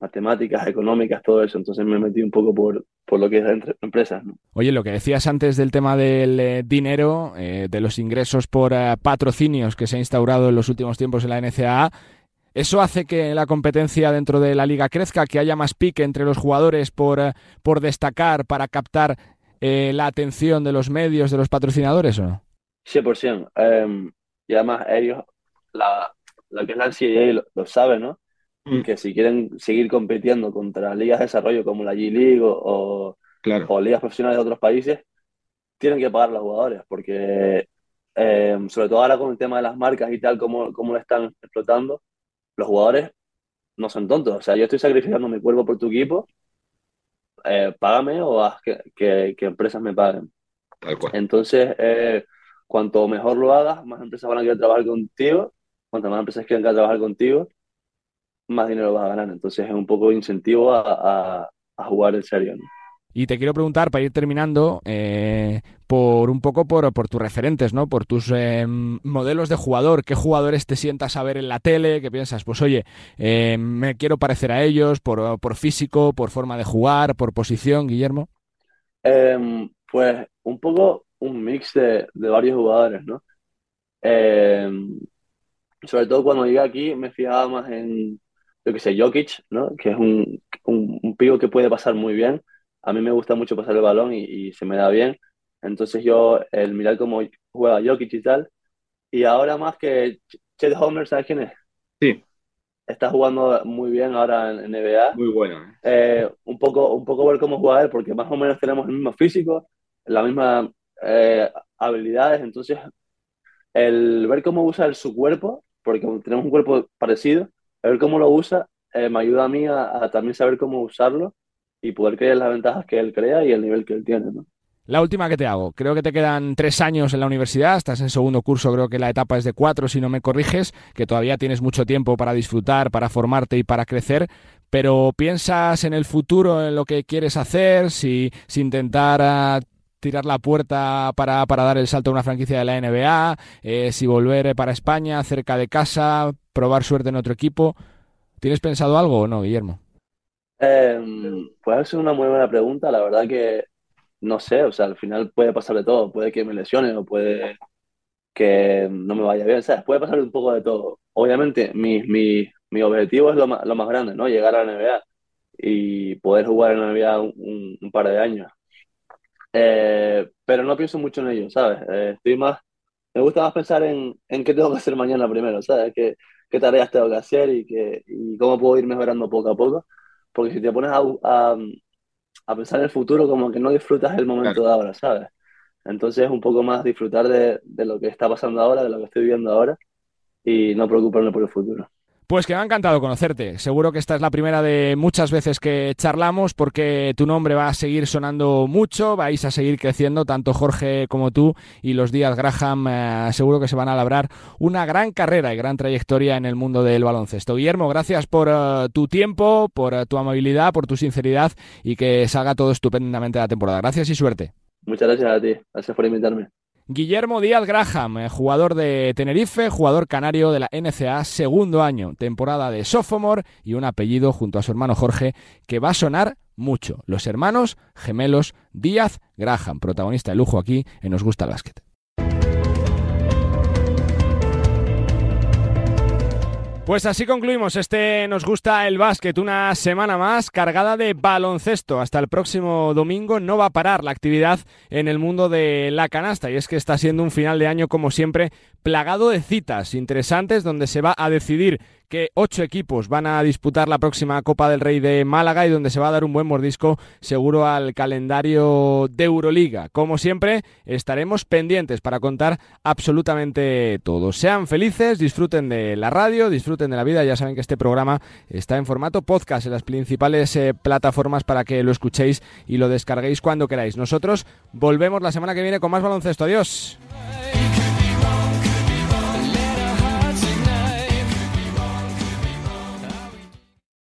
Speaker 17: matemáticas, económicas, todo eso. Entonces me metí un poco por, por lo que es entre empresas.
Speaker 1: Oye, lo que decías antes del tema del eh, dinero, eh, de los ingresos por eh, patrocinios que se ha instaurado en los últimos tiempos en la NCAA, ¿eso hace que la competencia dentro de la liga crezca, que haya más pique entre los jugadores por, por destacar, para captar la atención de los medios, de los patrocinadores o no?
Speaker 17: 100%. Em, y además ellos, la, que es la NCAA lo, lo sabe, ¿no? Mm. que si quieren seguir compitiendo contra ligas de desarrollo como la G-League o, o, ligas profesionales de otros países, tienen que pagar a los jugadores, porque eh, sobre todo ahora con el tema de las marcas y tal, como, como lo están explotando, los jugadores no son tontos. O sea, yo estoy sacrificando mi cuerpo por tu equipo, eh, págame o haz que, que, empresas me paguen. Entonces, eh, cuanto mejor lo hagas, más empresas van a querer trabajar contigo, cuanto más empresas quieran trabajar contigo, más dinero vas a ganar. Entonces es un poco incentivo a, jugar en serio.
Speaker 1: Y te quiero preguntar, para ir terminando, eh, por un poco por, por, tus referentes, ¿no? Por tus eh, modelos de jugador. ¿Qué jugadores te sientas a ver en la tele? ¿Qué piensas? Pues oye, eh, me quiero parecer a ellos por, por, físico, por forma de jugar, por posición, Guillermo.
Speaker 17: Em, pues un poco un mix de, de varios jugadores, ¿no? Sobre todo cuando llegué aquí me fijaba más en, yo que sé, Jokic, ¿no? Que es un, un, pivo que puede pasar muy bien. A mí me gusta mucho pasar el balón y, se me da bien. Entonces yo, el mirar cómo juega Jokic y tal. Y ahora más que Chet Homer, ¿sabes quién es?
Speaker 18: Sí.
Speaker 17: Está jugando muy bien ahora en NBA.
Speaker 18: Muy bueno.
Speaker 17: ¿eh? Eh, un, poco, un poco ver cómo juega él, porque más o menos tenemos el mismo físico, las mismas eh, habilidades. Entonces, el ver cómo usa su cuerpo, porque tenemos un cuerpo parecido, ver cómo lo usa eh, me ayuda a mí a, también saber cómo usarlo y poder creer las ventajas que él crea y el nivel que él tiene, ¿no?
Speaker 1: La última que te hago. Creo que te quedan tres años en la universidad. Estás en segundo curso. Creo que la etapa es de cuatro, si no me corriges. Que todavía tienes mucho tiempo para disfrutar, para formarte y para crecer. Pero piensas en el futuro, en lo que quieres hacer, si, si intentar tirar la puerta para, para, dar el salto a una franquicia de la NBA, eh, si volver para España, cerca de casa, probar suerte en otro equipo. ¿Tienes pensado algo o no, Guillermo?
Speaker 17: Eh, puede ser una muy buena pregunta. La verdad que no sé, o sea, al final puede pasar de todo. Puede que me lesione o puede que no me vaya bien. O sea, puede pasar un poco de todo. Obviamente, mi, mi, mi objetivo es lo más, lo más grande, ¿no? Llegar a la NBA. y poder jugar en la NBA un par de años. Eh, pero no pienso mucho en ello, ¿sabes? Eh, estoy más, me gusta más pensar en, en qué tengo que hacer mañana primero, ¿sabes? ¿Qué, qué tareas tengo que hacer y, que, y cómo puedo ir mejorando poco a poco. Porque si te pones a, a, a pensar en el futuro, como que no disfrutas el momento de ahora, ¿sabes? Entonces es un poco más disfrutar de, de lo que está pasando ahora, de lo que estoy viviendo ahora y no preocuparme por el futuro.
Speaker 1: Pues que me ha encantado conocerte. Seguro que esta es la primera de muchas veces que charlamos porque tu nombre va a seguir sonando mucho, vais a seguir creciendo, tanto Jorge como tú y los días Graham eh, seguro que se van a labrar una gran carrera y gran trayectoria en el mundo del baloncesto. Guillermo, gracias por uh, tu tiempo, por uh, tu amabilidad, por tu sinceridad y que salga todo estupendamente la temporada. Gracias y suerte.
Speaker 17: Muchas gracias a ti. Gracias por invitarme.
Speaker 1: Guillermo Díaz Graham, eh, jugador de Tenerife, jugador canario de la NCA, segundo año, temporada de sophomore y un apellido junto a su hermano Jorge que va a sonar mucho. Los hermanos gemelos Díaz Graham, protagonista de lujo aquí en Nos Gusta el Básquet. Pues así concluimos este Nos gusta el básquet, una semana más cargada de baloncesto. Hasta el próximo domingo no va a parar la actividad en el mundo de la canasta y es que está siendo un final de año como siempre plagado de citas interesantes donde se va a decidir que ocho equipos van a disputar la próxima Copa del Rey de Málaga y donde se va a dar un buen mordisco seguro al calendario de Euroliga. Como siempre, estaremos pendientes para contar absolutamente todo. Sean felices, disfruten de la radio, disfruten de la vida. Ya saben que este programa está en formato podcast en las principales eh, plataformas para que lo escuchéis y lo descarguéis cuando queráis. Nosotros volvemos la semana que viene con más baloncesto. Adiós.